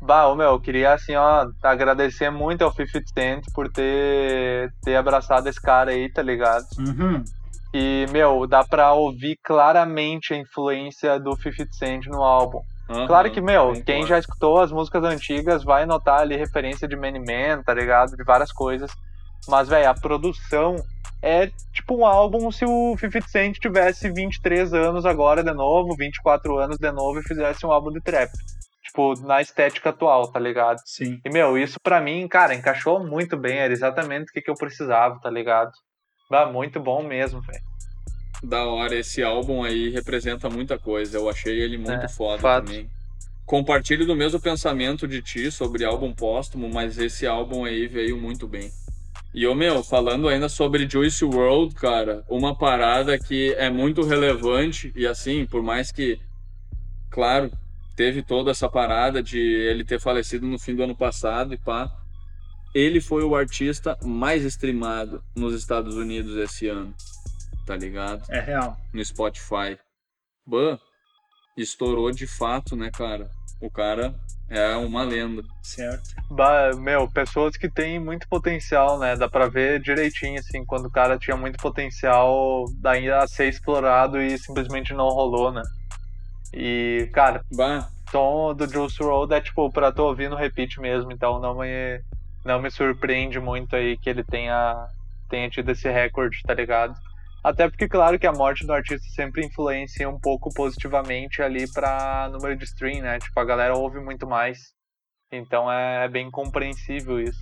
bah, ô, meu, eu queria assim, ó, agradecer muito ao 50 Cent por ter, ter abraçado esse cara aí, tá ligado? Uhum. E, meu, dá pra ouvir claramente a influência do 50 Cent no álbum. Aham, Claro que, meu, quem já escutou as músicas antigas vai notar ali referência de Many Man, tá ligado? De várias coisas. Mas, velho, a produção é tipo um álbum se o 50 Cent tivesse 23 anos agora de novo, 24 anos de novo e fizesse um álbum de trap. Tipo, na estética atual, tá ligado? Sim. E, meu, isso pra mim, cara, encaixou muito bem. Era exatamente o que, que eu precisava, tá ligado? Bah, muito bom mesmo, velho. Da hora, esse álbum aí representa muita coisa. Eu achei ele muito É, foda fato. também. Compartilho do mesmo pensamento de ti sobre álbum póstumo, mas esse álbum aí veio muito bem. E ô meu, falando ainda sobre Juice World, cara, uma parada que é muito relevante e assim, por mais que, claro, teve toda essa parada de ele ter falecido no fim do ano passado e pá, ele foi o artista mais streamado nos Estados Unidos esse ano, tá ligado? É real. no Spotify. Ban, estourou de fato, né, cara? O cara É uma lenda. Certo. Bah, meu, pessoas que têm muito potencial, né? Dá pra ver direitinho, assim, quando o cara tinha muito potencial ainda a ser explorado e simplesmente não rolou, né? E, cara, Bah, o som do Juice WRLD é tipo pra tu ouvir no repeat mesmo, então não me, não me surpreende muito aí que ele tenha, tenha tido esse recorde, tá ligado? Até porque, claro, que a morte do artista sempre influencia um pouco positivamente ali pra número de stream, né? Tipo, a galera ouve muito mais. Então é, é bem compreensível isso.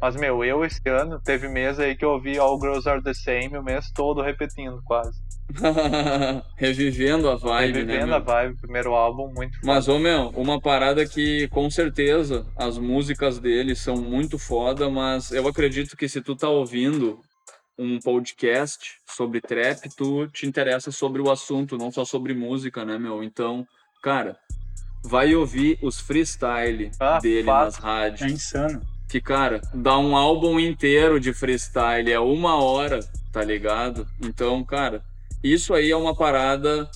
Mas, meu, eu esse ano teve mês aí que eu ouvi All Girls Are The Same o mês todo repetindo quase. revivendo a vibe, né? Revivendo meu? a vibe, primeiro álbum, muito foda. Mas, ô meu, uma parada que com certeza as músicas dele são muito foda, mas eu acredito que se tu tá ouvindo um podcast sobre trap, tu te interessa sobre o assunto, não só sobre música, né, meu? Então, cara, vai ouvir os freestyle Ah, dele nas rádios. É insano. Que, cara, dá um álbum inteiro de freestyle, é uma hora, tá ligado? Então, cara, isso aí é uma parada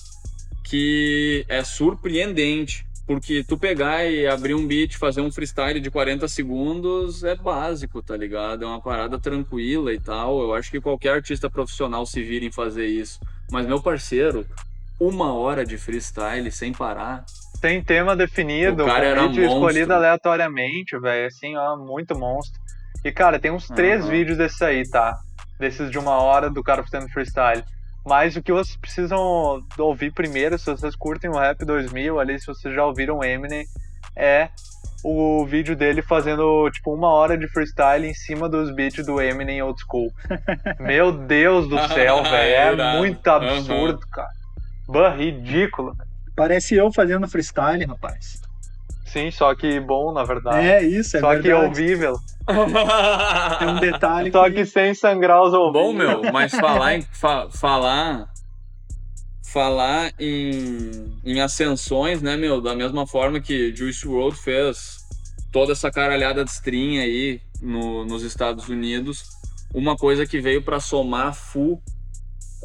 que é surpreendente. Porque tu pegar e abrir um beat, fazer um freestyle de 40 segundos é básico, tá ligado? É uma parada tranquila e tal. Eu acho que qualquer artista profissional se vira em fazer isso. Mas, meu parceiro, uma hora de freestyle sem parar. Sem tema definido, O cara era vídeo monstro. escolhido aleatoriamente, velho. Assim, ó, muito monstro. E, cara, tem uns três Aham. vídeos desses aí, tá? Desses de uma hora do cara fazendo freestyle. Mas o que vocês precisam ouvir primeiro, se vocês curtem o Rap 2000 ali, se vocês já ouviram o Eminem, é o vídeo dele fazendo, tipo, uma hora de freestyle em cima dos beats do Eminem Old School. Meu Deus do céu, velho. É muito absurdo, cara. Bah, ridículo. Parece eu fazendo freestyle, rapaz. Sim, só que bom, na verdade. É isso, é só que verdade. ouvível. Tem um detalhe Só que... que sem sangrar os ouvidos. Bom, meu, mas falar em, fa- falar falar em, em ascensões, né, meu, da mesma forma que Juice WRLD fez toda essa caralhada de stream aí no- nos Estados Unidos, uma coisa que veio pra somar full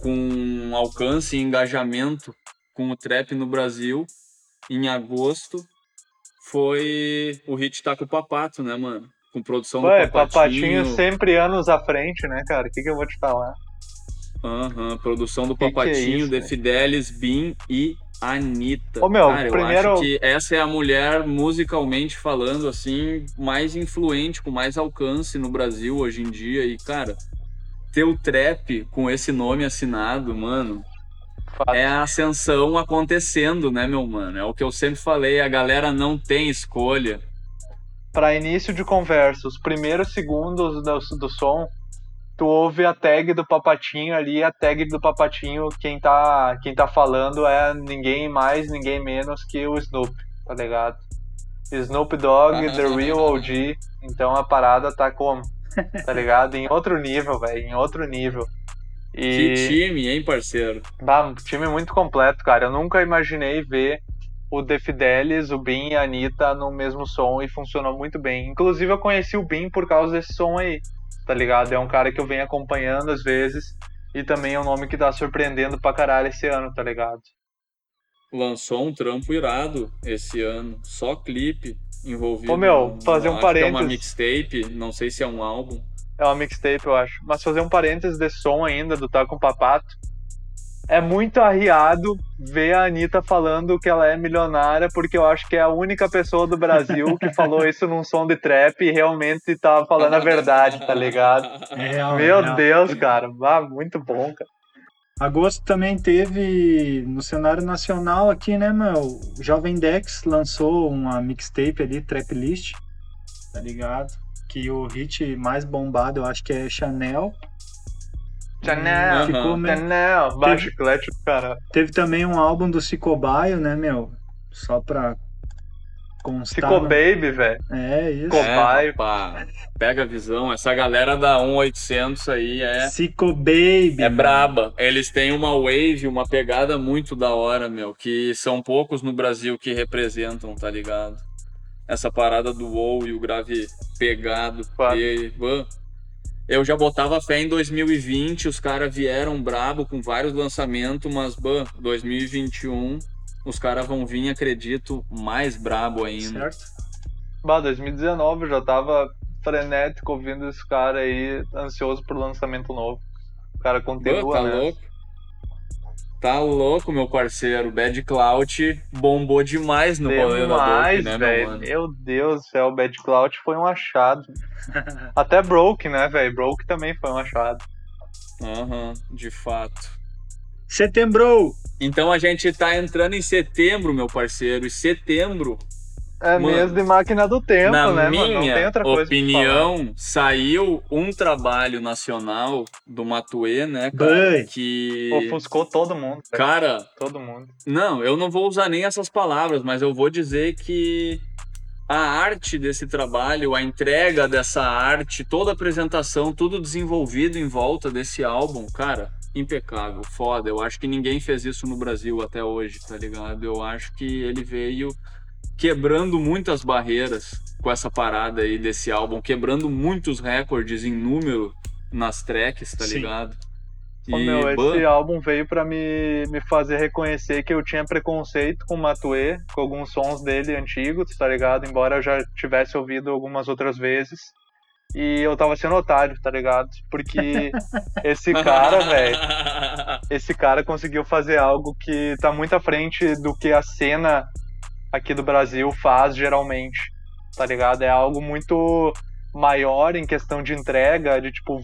com alcance e engajamento com o trap no Brasil em agosto foi o hit Taco Papato, né, mano? Com produção Ué, do Papatinho. papatinho sempre anos à frente, né, cara? O que, que eu vou te falar? Aham, produção do Que que é Papatinho, isso, The? Fidelis, Bin e Anitta. Ô, meu, Cara, eu primeiro- acho que essa é a mulher, musicalmente falando, assim, mais influente, com mais alcance no Brasil hoje em dia. E, cara, ter o trap com esse nome assinado, mano. É a ascensão acontecendo, né, meu mano? É o que eu sempre falei, a galera não tem escolha. Pra início de conversa, os primeiros segundos do, do som, tu ouve a tag do papatinho ali, a tag do papatinho, quem tá, quem tá falando é ninguém mais, ninguém menos que o Snoop, tá ligado? Snoop Dogg, The Real OG, então a parada tá como? Tá ligado? Em outro nível, velho, em outro nível. Que E... time, hein, parceiro? Bah, um time muito completo, cara. Eu nunca imaginei ver o The Fidelis, o Bin e a Anitta no mesmo som e funcionou muito bem. Inclusive, eu conheci o Bin por causa desse som aí, tá ligado? É um cara que eu venho acompanhando às vezes e também é um nome que tá surpreendendo pra caralho esse ano, tá ligado? Lançou um trampo irado esse ano, só clipe envolvido. Ô, meu, fazer um que É uma parênteses. mixtape, não sei se é um álbum. É uma mixtape, eu acho. Mas fazer um parênteses desse som ainda, do Tá com Papato. É muito arriado ver a Anitta falando que ela é milionária, porque eu acho que é a única pessoa do Brasil que falou isso num som de trap e realmente tá falando a verdade, tá ligado? É real, é Meu real. Deus, cara. Ah, muito bom, cara. Agosto também teve no cenário nacional aqui, né, meu? O Jovem Dex lançou uma mixtape ali, trap list, tá ligado? Que o hit mais bombado eu acho que é Chanel. Chanel, Ficou, meio- Chanel. Baixo chiclete do cara. Teve também um álbum do Cicobaio, né, meu? Só pra constar. Ficou no- baby, velho. É, isso. Ficou- Cobaio. É, pega a visão. Essa galera da 1800 aí é, Cico Baby. é mano. braba. Eles têm uma wave, uma pegada muito da hora, meu. Que são poucos no Brasil que representam, tá ligado? Essa parada do WoW e o grave pegado. Fato. E, mano, eu já botava fé em 2020, os caras vieram brabo com vários lançamentos, mas, ban, 2021, os caras vão vir, acredito, mais brabo ainda. Certo? Bah, 2019 eu já tava frenético ouvindo esse cara aí, ansioso por lançamento novo. O cara continua, tá né? louco? Tá louco, meu parceiro. Bad Clout bombou demais no rolê da Dope, Demais, né, meu velho. mano? Meu Deus do céu, o Bad Cloud foi um achado. Até Broke, né, velho? Broke também foi um achado. Aham, de fato. Setembro! Então a gente tá entrando em setembro, meu parceiro. E setembro, É Mano, mês de máquina do tempo, na né, mano? Não minha tem outra coisa opinião, saiu um trabalho nacional do Matue, né, cara? Bem, Que. Ofuscou todo mundo. velho. Cara, Todo mundo. Não, eu não vou usar nem essas palavras, mas eu vou dizer que a arte desse trabalho, a entrega dessa arte, toda a apresentação, tudo desenvolvido em volta desse álbum, cara, impecável, foda. Eu acho que ninguém fez isso no Brasil até hoje, tá ligado? Eu acho que ele veio quebrando muitas barreiras com essa parada aí desse álbum, quebrando muitos recordes em número nas tracks, tá Sim. ligado? E, meu, ban- esse álbum veio pra me, me fazer reconhecer que eu tinha preconceito com o Matue, com alguns sons dele antigos, tá ligado? Embora eu já tivesse ouvido algumas outras vezes. E eu tava sendo otário, tá ligado? Porque esse cara, velho, esse cara conseguiu fazer algo que tá muito à frente do que a cena aqui do Brasil faz geralmente, tá ligado? É algo muito maior em questão de entrega, de tipo,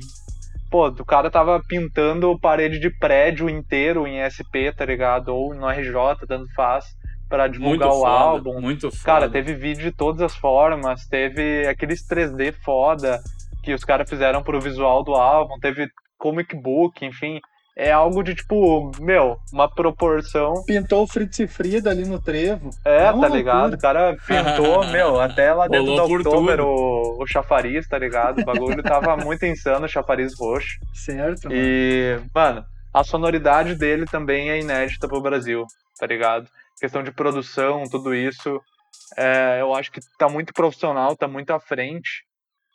pô, o cara tava pintando parede de prédio inteiro em SP, tá ligado? Ou no RJ, tanto faz, pra muito divulgar o foda, álbum. muito foda. Cara, teve vídeo de todas as formas, teve aqueles 3D foda que os caras fizeram pro visual do álbum, teve comic book, enfim. É algo de tipo, meu, uma proporção. pintou o Fritz e Frida ali no trevo. É, É tá ligado? O cara pintou, meu, até lá dentro do October tudo. o, o chafariz, tá ligado? O bagulho tava muito insano, o chafariz roxo. Certo? mano. E, mano, a sonoridade dele também é inédita pro Brasil, tá ligado? Questão de produção, tudo isso. é, eu acho que tá muito profissional, tá muito à frente.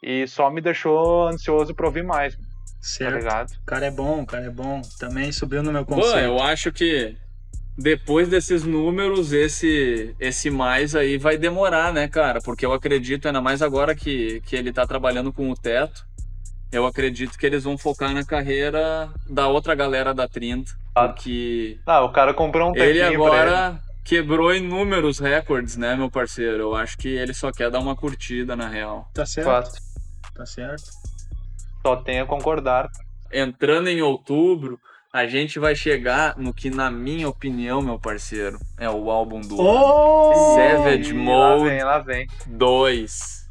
E só me deixou ansioso pra ouvir mais, Certo. ligado? O cara é bom, o cara é bom. Também subiu no meu Pô, conceito. eu acho que depois desses números, esse esse mais aí vai demorar, né, cara? Porque eu acredito, ainda mais agora que, que ele tá trabalhando com o teto, eu acredito que eles vão focar na carreira da outra galera da 30. Ah. Porque Ah, o cara comprou um ele pra ele. agora quebrou inúmeros recordes, né, meu parceiro? Eu acho que ele só quer dar uma curtida, na real. Tá certo? Fato. Tá certo. Só tenho a concordar. Entrando em outubro, a gente vai chegar no que, na minha opinião, meu parceiro, é o álbum do ano. Oh! Savage Mode. Lá vem, lá vem. 2.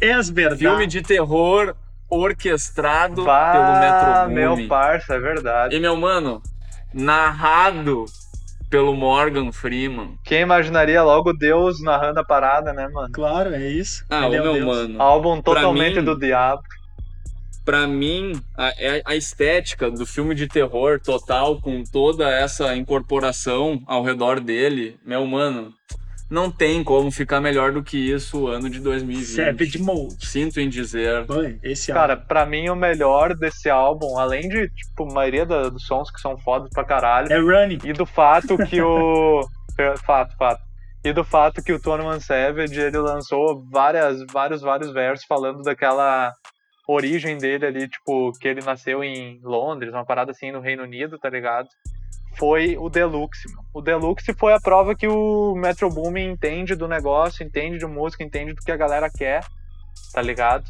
É as verdades. Filme de terror orquestrado Vá, pelo Metro meu parça, é verdade. E meu mano, narrado pelo Morgan Freeman. Quem imaginaria logo Deus narrando a parada, né, mano? Claro, é isso. Ah, Ele é o meu Deus. mano. Álbum totalmente mim- do diabo. Pra mim, a, é a estética do filme de terror total, com toda essa incorporação ao redor dele, meu mano, não tem como ficar melhor do que isso o ano de 2020. Savage Mode. Sinto em dizer. Boy, esse Cara, pra mim o melhor desse álbum, além de, tipo, a maioria da- dos sons que são fodas pra caralho, álbum é Running. e do fato que o. fato, fato. E do fato que o Tony Savage ele lançou várias, vários, vários versos falando daquela origem dele ali, tipo, que ele nasceu em Londres, uma parada assim no Reino Unido, tá ligado? Foi o Deluxe, meu. O Deluxe foi a prova que o Metro Boomin entende do negócio, entende de música, entende do que a galera quer, tá ligado?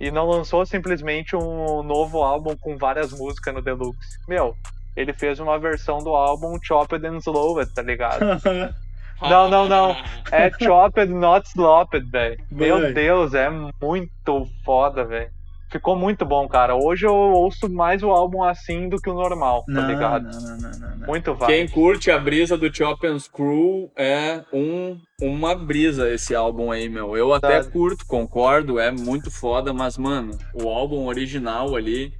E não lançou simplesmente um novo álbum com várias músicas no Deluxe. Meu, ele fez uma versão do álbum Chopped and Slowed, tá ligado? Não, não, não. É Chopped, Not Slopped, velho. Meu. Deus, é muito foda, velho. Ficou muito bom, cara. Hoje eu ouço mais o álbum assim do que o normal, tá não, ligado? não, não, não, não, não. Muito Quem válido. curte a brisa do Chop and Screw é um, uma brisa esse álbum aí, meu. Eu até Verdade. curto, concordo, é muito foda, mas, mano, o álbum original ali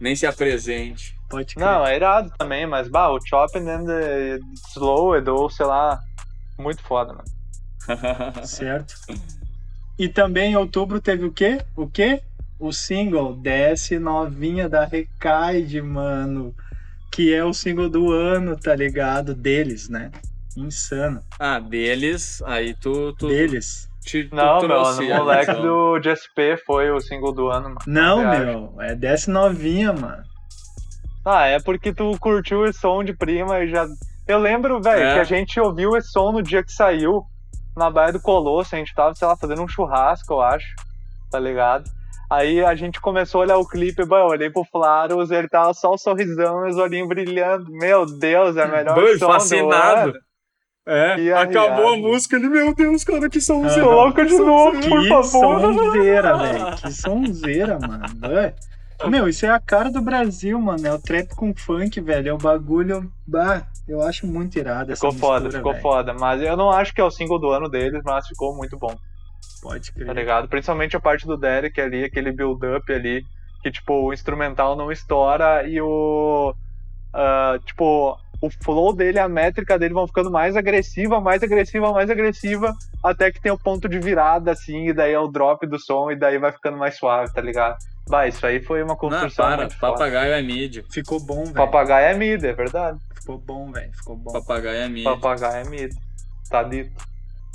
nem se apresente. Pode crer. Não, é irado também, mas bah, o Chopped and the Slowed, ou sei lá, muito foda, mano. Certo. E também em outubro teve o quê? O quê? O single Desce Novinha da Recaide, mano. Que é o single do ano, tá ligado? Deles, né? Insano. ah, deles, aí tu, tu, Deles. te, tu Não, meu, trouxe no a moleque visão. do GSP foi o single do ano, mano. Não, meu, é desce novinha, mano. Ah, é porque tu curtiu esse som de prima e já. Eu lembro, velho, É. que a gente ouviu esse som no dia que saiu, na Baía do Colosso, a gente tava, sei lá, fazendo um churrasco, eu acho, tá ligado? Aí a gente começou a olhar o clipe, bah, eu olhei pro Flaros, ele tava só o sorrisão e os olhinhos brilhando. Meu Deus, é o melhor Boi, som fascinado. do ano. É, Que acabou a música ele, meu Deus, cara, que somzinho. Ah, Coloca de novo, por Que favor. sonzeira, velho. Que sonzeira, mano. É. Meu, isso é a cara do Brasil, mano. É o trap com funk, velho. É o bagulho. Bah, eu acho muito irado. essa Ficou foda, mistura, ficou velho. foda. Mas eu não acho que é o single do ano deles, mas ficou muito bom. Pode tá crer. ligado? Principalmente a parte do Derek ali, aquele build-up ali, que, tipo, o instrumental não estoura e o. ah, tipo, o flow dele, a métrica dele vão ficando mais agressiva, mais agressiva, mais agressiva, até que tem o ponto de virada, assim, e daí é o drop do som, e daí vai ficando mais suave, tá ligado? Bah, isso aí foi uma Não, construção para, muito foda. papagaio é mídia. Ficou bom, velho. Papagaio é mid, é verdade. Ficou bom, velho. Ficou bom. Papagaio é mídia. Papagaio é mid. Tá dito.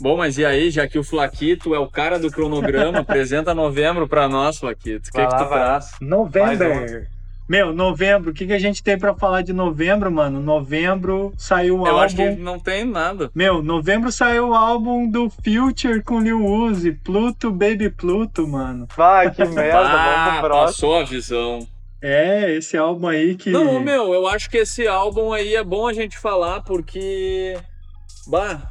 Bom, mas e aí, já que o Flaquito é o cara do cronograma, apresenta novembro pra nós, Flaquito. O que, Vai que tu traz? November. Meu, novembro. O que, que a gente tem pra falar de novembro, mano? Novembro saiu um Eu álbum. acho que não tem nada. Meu, novembro saiu o álbum do Future com Lil Uzi, Pluto Baby Pluto, mano. Vai, que merda, vamos Ah, pro próximo. passou a visão. É, esse álbum aí que. Não, meu, eu acho que esse álbum aí é bom a gente falar porque. Bah,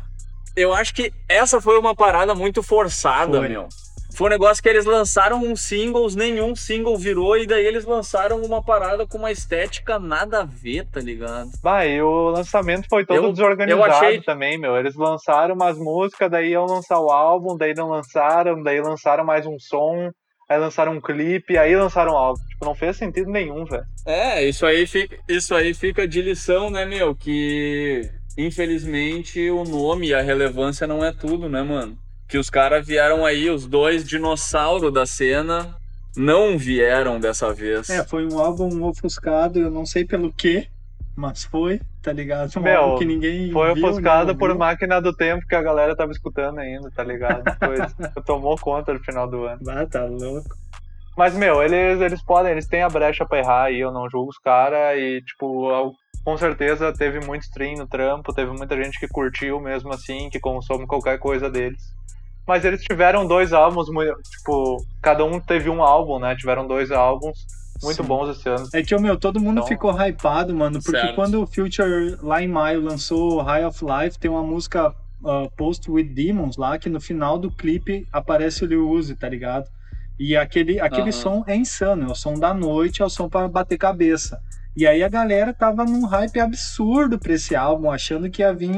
eu acho que essa foi uma parada muito forçada, Foi. meu. Foi um negócio que eles lançaram uns singles, nenhum single virou, e daí eles lançaram uma parada com uma estética nada a ver, tá ligado? Bah, e o lançamento foi todo Eu- desorganizado eu achei- também, meu. Eles lançaram umas músicas, daí iam lançar o álbum, daí não lançaram, daí lançaram mais um som, aí lançaram um clipe, aí lançaram o álbum. Tipo, não fez sentido nenhum, velho. É, isso aí fica, isso aí fica de lição, né, meu? Que infelizmente o nome e a relevância não é tudo, né, mano? Que os caras vieram aí, os dois dinossauros da cena, não vieram dessa vez. É, foi um álbum ofuscado, eu não sei pelo quê, mas foi, tá ligado? Um Meu, álbum que ninguém Foi viu, ofuscado nem por máquina do tempo que a galera tava escutando ainda, tá ligado? Depois tomou conta no final do ano. Ah, tá louco. Mas, meu, eles, eles podem, eles têm a brecha pra errar aí, eu não julgo os caras, e, tipo, com certeza teve muito stream no trampo, teve muita gente que curtiu mesmo assim, que consome qualquer coisa deles. Mas eles tiveram dois álbuns, tipo, cada um teve um álbum, né? Tiveram dois álbuns muito Sim. bons esse ano. É que, meu, todo mundo Então- ficou hypado, mano, porque Certo. quando o Future, lá em maio, lançou High of Life, tem uma música ah, Post with Demons lá, que no final do clipe aparece o Lil Uzi, tá ligado? E aquele, aquele Aham. som é insano, é o som da noite, é o som pra bater cabeça. E aí a galera tava num hype absurdo pra esse álbum, achando que ia vir,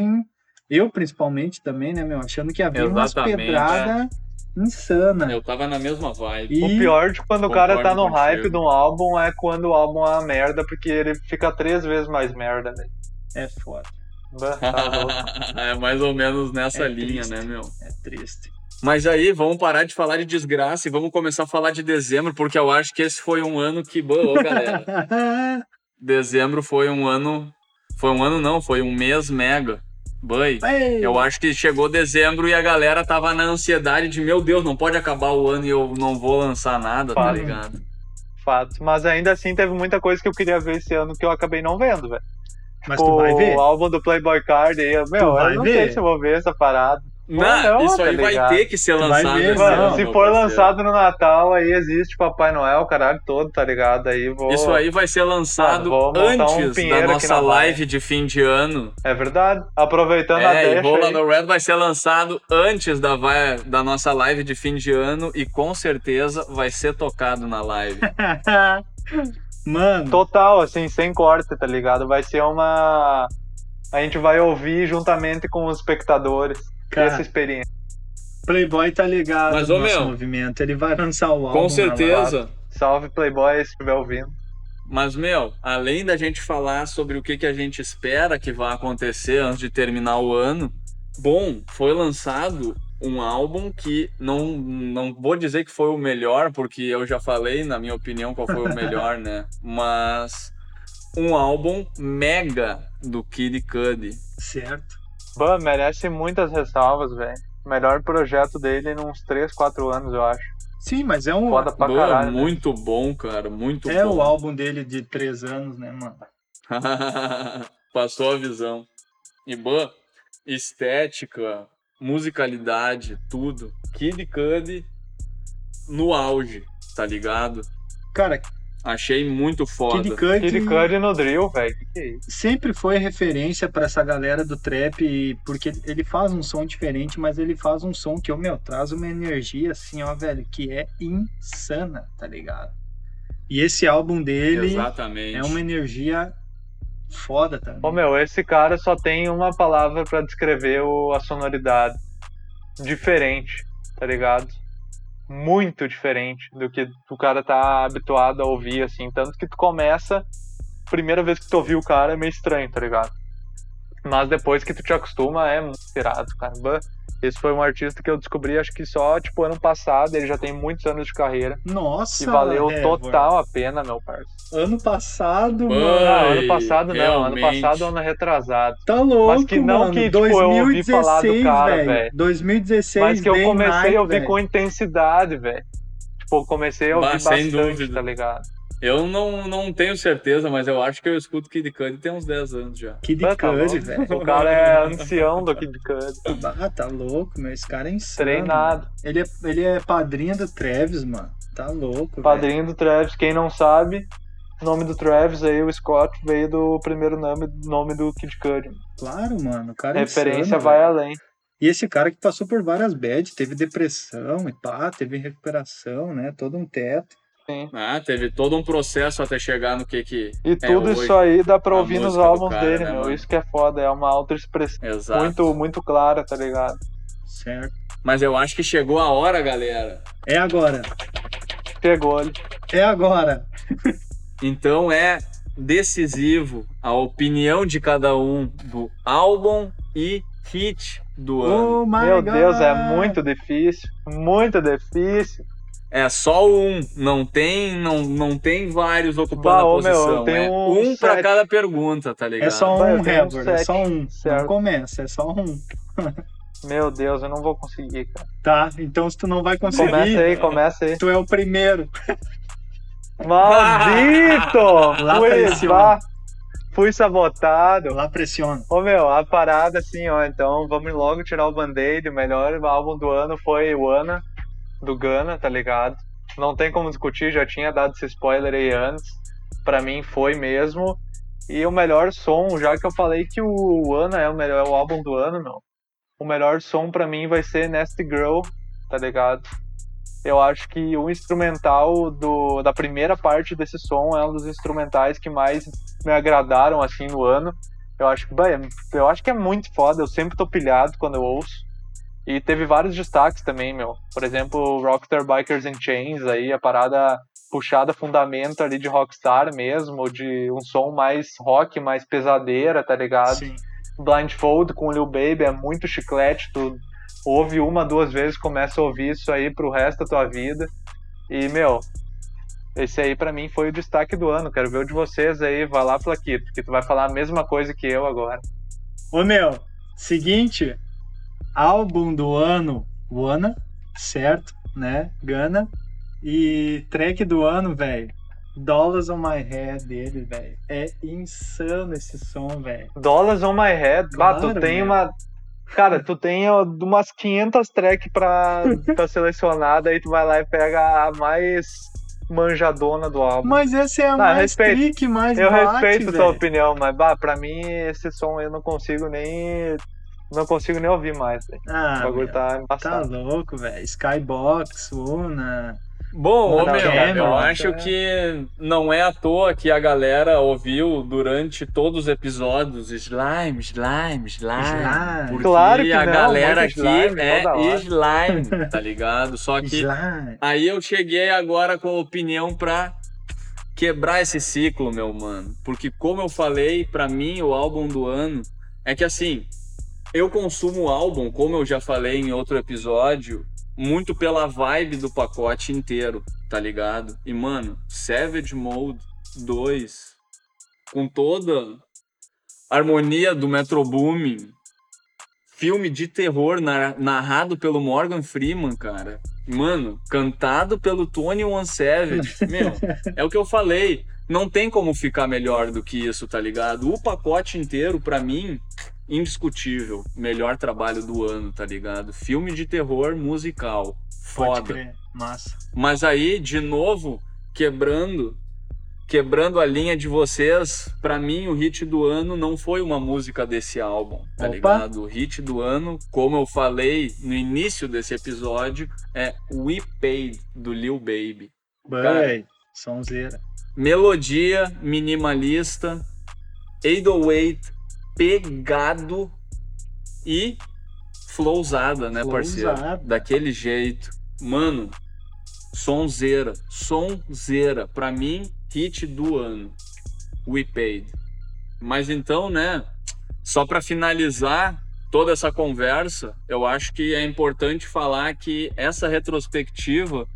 eu principalmente também, né, meu, achando que ia vir umas Exatamente, pedradas insana. Eu tava na mesma vibe. E O pior de quando o cara tá Concordo no hype de um álbum é quando o álbum é uma merda, porque ele fica três vezes mais merda, velho. é foda, tá é mais ou menos nessa É linha, triste. né, meu? é triste. Mas aí, vamos parar de falar de desgraça e vamos começar a falar de dezembro, porque eu acho que esse foi um ano que, boa, galera. dezembro foi um ano. Foi um ano não, foi um mês mega. Ei, Eu acho que chegou dezembro e a galera tava na ansiedade de, meu Deus, não pode acabar o ano e eu não vou lançar nada, tá Fato. ligado? Fato. Mas ainda assim teve muita coisa que eu queria ver esse ano que eu acabei não vendo, velho. Mas tu vai ver? O álbum do Playboy Card aí, eu- meu, vai eu não ver? sei se eu vou ver essa parada. Não, não, isso tá aí vai ligado? ter que ser vai lançado. ver, esse Mano, ano, se for lançado no Natal, aí existe Papai Noel, caralho todo, tá ligado? Aí vou. Isso aí vai ser lançado Ah, montar um antes da nossa live de fim de ano. É verdade. Aproveitando a É, e deixa. Rola aí. no Red vai ser lançado antes da, vai- da nossa live de fim de ano e com certeza vai ser tocado na live. Mano, Total, assim, sem corte, tá ligado? Vai ser uma. A gente vai ouvir juntamente com os espectadores Cara. essa experiência. Playboy tá ligado Mas, no nosso meu, movimento. Ele vai lançar o álbum. com certeza. Salve Playboy se estiver ouvindo. Mas, meu, além da gente falar sobre o que, que a gente espera que vai acontecer antes de terminar o ano, bom, foi lançado um álbum que não, não vou dizer que foi o melhor, porque eu já falei, na minha opinião, qual foi o melhor, né? Mas um álbum mega do Kid Cudi. Certo. Bah, merece muitas ressalvas, velho. Melhor projeto dele em uns 3, 4 anos, eu acho. Sim, mas é um. Foda pra Boa, caralho. né? muito bom, cara, muito É bom. o álbum dele de três anos, né, mano? Passou a visão. E, boa, estética, musicalidade, tudo. Kid Cudi no auge, tá ligado? Cara, Achei muito foda. Kid Cudi Kid Cudi no drill, velho. Que que é isso? sempre foi referência pra essa galera do trap, e- porque ele faz um som diferente, mas ele faz um som que, ô, meu, traz uma energia assim, ó, velho, que é insana, tá ligado? E esse álbum dele Exatamente. é uma energia foda também. Ô meu, esse cara só tem uma palavra pra descrever o- a sonoridade. Diferente, tá ligado? Muito diferente do que o cara tá habituado a ouvir, assim. Tanto que tu começa, primeira vez que tu ouviu o cara é meio estranho, tá ligado? Mas depois que tu te acostuma, é muito irado, cara. Esse foi um artista que eu descobri, acho que só, tipo, ano passado. Ele já tem muitos anos de carreira. Nossa, E valeu total a pena, meu parceiro. Ano passado, Mano, mano. Não, Ai, ano passado não. Ano passado, ano retrasado. Tá louco, Mas que não mano. que, tipo, eu ouvi falar do 2016, cara, velho. velho. 2016, Mas que eu Day comecei a ouvir com intensidade, velho. Tipo, eu comecei a ouvir bastante, dúvida. tá ligado? Eu não, não tenho certeza, mas eu acho que eu escuto Kid Cudi tem uns 10 anos já. Kid Ah, tá Cudi, velho. O cara é ancião do Kid Cudi. Ah, tá louco, meu. Esse cara é insano. Treinado. Ele é, ele é padrinho do Travis, mano. Tá louco, velho. Padrinho do Travis. Quem não sabe, o nome do Travis aí, o Scott, veio do primeiro nome, nome do Kid Cudi. Claro, mano. O cara é Referência insano, vai velho. além. E esse cara que passou por várias bad, teve depressão e pá, teve recuperação, né? Todo um teto. Sim. Ah, teve todo um processo até chegar no que que. E tudo hoje, isso aí dá pra ouvir nos álbuns cara, dele, né, meu. mano? Isso que é foda, é uma autoexpressão muito, muito clara, tá ligado? Certo. Mas eu acho que chegou a hora, galera. É agora. Pegou ele. É agora. Então é decisivo a opinião de cada um do álbum e hit do ano. Oh my Meu God. Deus, é muito difícil. Muito difícil. É só um, não tem, não, não tem vários ocupando Bah, a meu, posição. tem é um um pra sete. cada pergunta, tá ligado? É só um, um Herbert. É só um. certo. Não começa, é só um. Meu Deus, eu não vou conseguir, cara. Tá, então se tu não vai conseguir, Começa aí, começa aí. tu é o primeiro. Maldito! Lá pressiona. fui sabotado. Lá pressiona. Ô meu, a parada assim, ó, então vamos logo tirar o band-aid. O melhor álbum do ano foi o Ana, do Gana, tá ligado? Não tem como discutir, já tinha dado esse spoiler aí antes. Pra mim foi mesmo. E o melhor som, já que eu falei que o Ana é o melhor é o álbum do ano, meu. O melhor som pra mim vai ser Nasty Girl, tá ligado? Eu acho que o instrumental do, da primeira parte desse som é um dos instrumentais que mais me agradaram assim no ano. Eu acho que, é- eu acho que é muito foda, eu sempre tô pilhado quando eu ouço. E teve vários destaques também, meu. Por exemplo, Rockstar Bikers and Chains aí, a parada puxada fundamento ali de Rockstar mesmo, de um som mais rock, mais pesadeira, tá ligado? Sim. Blindfold com o Lil Baby é muito chiclete, tu ouve uma, duas vezes, começa a ouvir isso aí pro resto da tua vida. E, meu, esse aí pra mim foi o destaque do ano. Quero ver o de vocês aí, vai lá, Plaquito, porque tu vai falar a mesma coisa que eu agora. Ô meu, seguinte, álbum do ano, Wana, certo, né? Gana. E track do ano, velho. Dollars on My Head dele, velho. É insano esse som, velho. Dollars on My Head, bah, Claro, tu tem meu. uma. Cara, tu tem umas 500 tracks pra, pra selecionar, daí tu vai lá e pega a mais manjadona do álbum. Mas essa é a Ah, mais respeito. trick, mais Eu bate, respeito velho. tua opinião, mas bah, pra mim esse som eu não consigo nem. Não consigo nem ouvir mais, velho. Ah, o bagulho meu, tá tá embaçado. louco, velho. Skybox, Una. Bom, ô, meu, é, eu mano, acho é. que não é à toa que a galera ouviu durante todos os episódios slime, slime, slime. Slime. Porque Claro que a não, galera aqui slime é slime, tá ligado? Só que Slime. aí eu cheguei agora com a opinião pra quebrar esse ciclo, meu mano. Porque como eu falei, pra mim o álbum do ano é que assim, eu consumo o álbum, como eu já falei em outro episódio, muito pela vibe do pacote inteiro, tá ligado? E mano, Savage Mode 2 com toda a harmonia do Metro Booming filme de terror nar- narrado pelo Morgan Freeman, cara. Mano, cantado pelo Tony One Savage. Meu, é o que eu falei. Não tem como ficar melhor do que isso, tá ligado? O pacote inteiro, pra mim, indiscutível. Melhor trabalho do ano, tá ligado? Filme de terror musical. Pode Foda. crer. Massa. Mas aí, de novo, quebrando quebrando a linha de vocês, pra mim o hit do ano não foi uma música desse álbum, tá Opa. ligado? O hit do ano, como eu falei no início desse episódio, é We Paid do Lil Baby. Bem, sonzeira. Melodia minimalista, 808 pegado e flowzada, né, parceiro? Flowzada. Daquele jeito. Mano, sonzeira, sonzeira. Pra mim, hit do ano. We Paid. Mas então, né, só pra finalizar toda essa conversa, eu acho que é importante falar que essa retrospectiva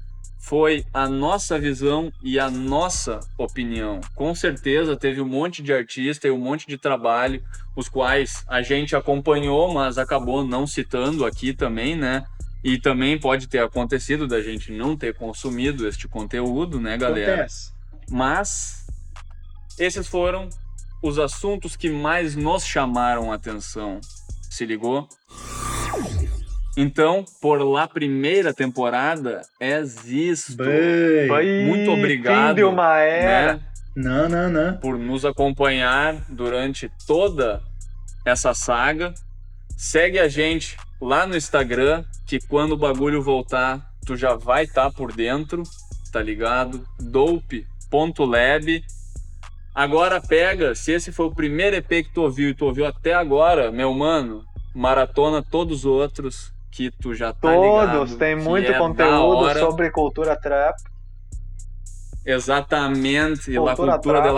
foi a nossa visão e a nossa opinião. Com certeza teve um monte de artista e um monte de trabalho, os quais a gente acompanhou, mas acabou não citando aqui também, né? E também pode ter acontecido da gente não ter consumido este conteúdo, né, galera? Acontece. Mas esses foram os assuntos que mais nos chamaram a atenção. Se ligou? Então, por lá primeira temporada, é isto. Bem. Foi Muito obrigado, Fim de uma era. né, Não, não, não. por nos acompanhar durante toda essa saga. Segue a gente lá no Instagram, que quando o bagulho voltar, tu já vai estar por dentro, tá ligado? dope.lab. Agora pega, se esse foi o primeiro EP que tu ouviu e tu ouviu até agora, meu mano, maratona todos os outros que tu já tá ligado. Todos, tem que muito é da conteúdo sobre cultura trap. Exatamente, e a Cultura cultura trap. de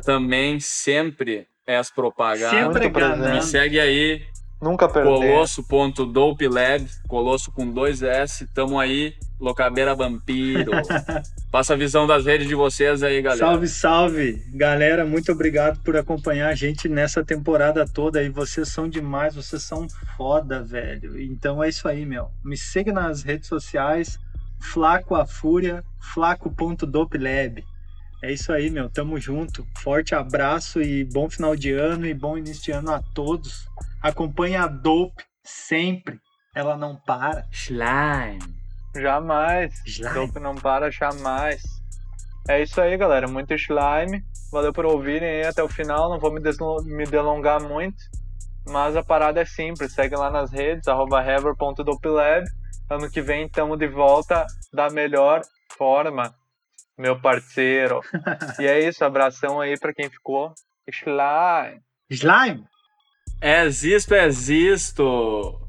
também sempre é propagada. Sempre. Me segue aí, Nunca perder. colosso.dopelab, colosso com dois S, tamo aí, Locabeira Vampiro. Passa a visão das redes de vocês aí, galera. Salve, salve! Galera, muito obrigado por acompanhar a gente nessa temporada toda aí. Vocês são demais, vocês são foda, velho. Então é isso aí, meu. Me siga nas redes sociais, Flaco a Fúria, flaco.dopelab. É isso aí, meu. Tamo junto. Forte abraço e bom final de ano e bom início de ano a todos. Acompanhe a Dope sempre. Ela não para. Slime. Jamais. Slime. Dope não para jamais. É isso aí, galera. Muito slime. Valeu por ouvirem aí até o final. Não vou me, me delongar muito. Mas a parada é simples. Segue lá nas redes, arroba hever.dopelab. Ano que vem estamos de volta da melhor forma, meu parceiro. e é isso. Abração aí pra quem ficou. Slime. Slime! Existo, existo.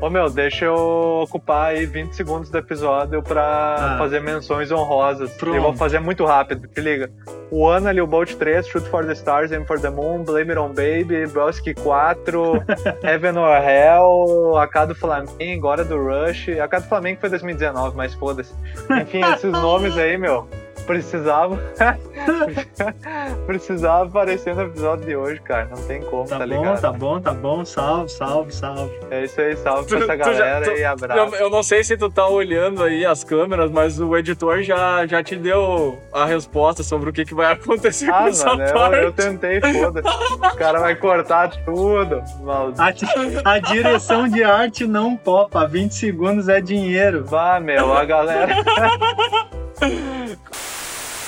Ô meu, deixa eu ocupar aí 20 segundos do episódio pra Ah. fazer menções honrosas. Pronto. Eu vou fazer muito rápido, te liga. O Ana, Lil Bolt 3, Shoot for the Stars, Aim for the Moon, Blame It on Baby, Broski 4, Heaven or Hell, AK do Flamengo, Hora do Rush. AK do Flamengo foi 2019, mas foda-se. Enfim, esses nomes aí, meu, precisavam. precisava aparecer no episódio de hoje, cara. Não tem como, Tá, tá, bom, ligado? tá bom, tá bom. Salve, salve, salve. É isso aí, salve pra Tu- essa tu já- galera tu- e abraço. Eu, eu não sei se tu tá olhando aí as câmeras, mas o editor já, já te deu a resposta sobre o que, que vai acontecer com Ah, essa mano, eu, parte. eu tentei, foda-se. O cara vai cortar tudo. Maldito. A, a direção de arte não popa. 20 segundos é dinheiro. Vá, meu, a galera.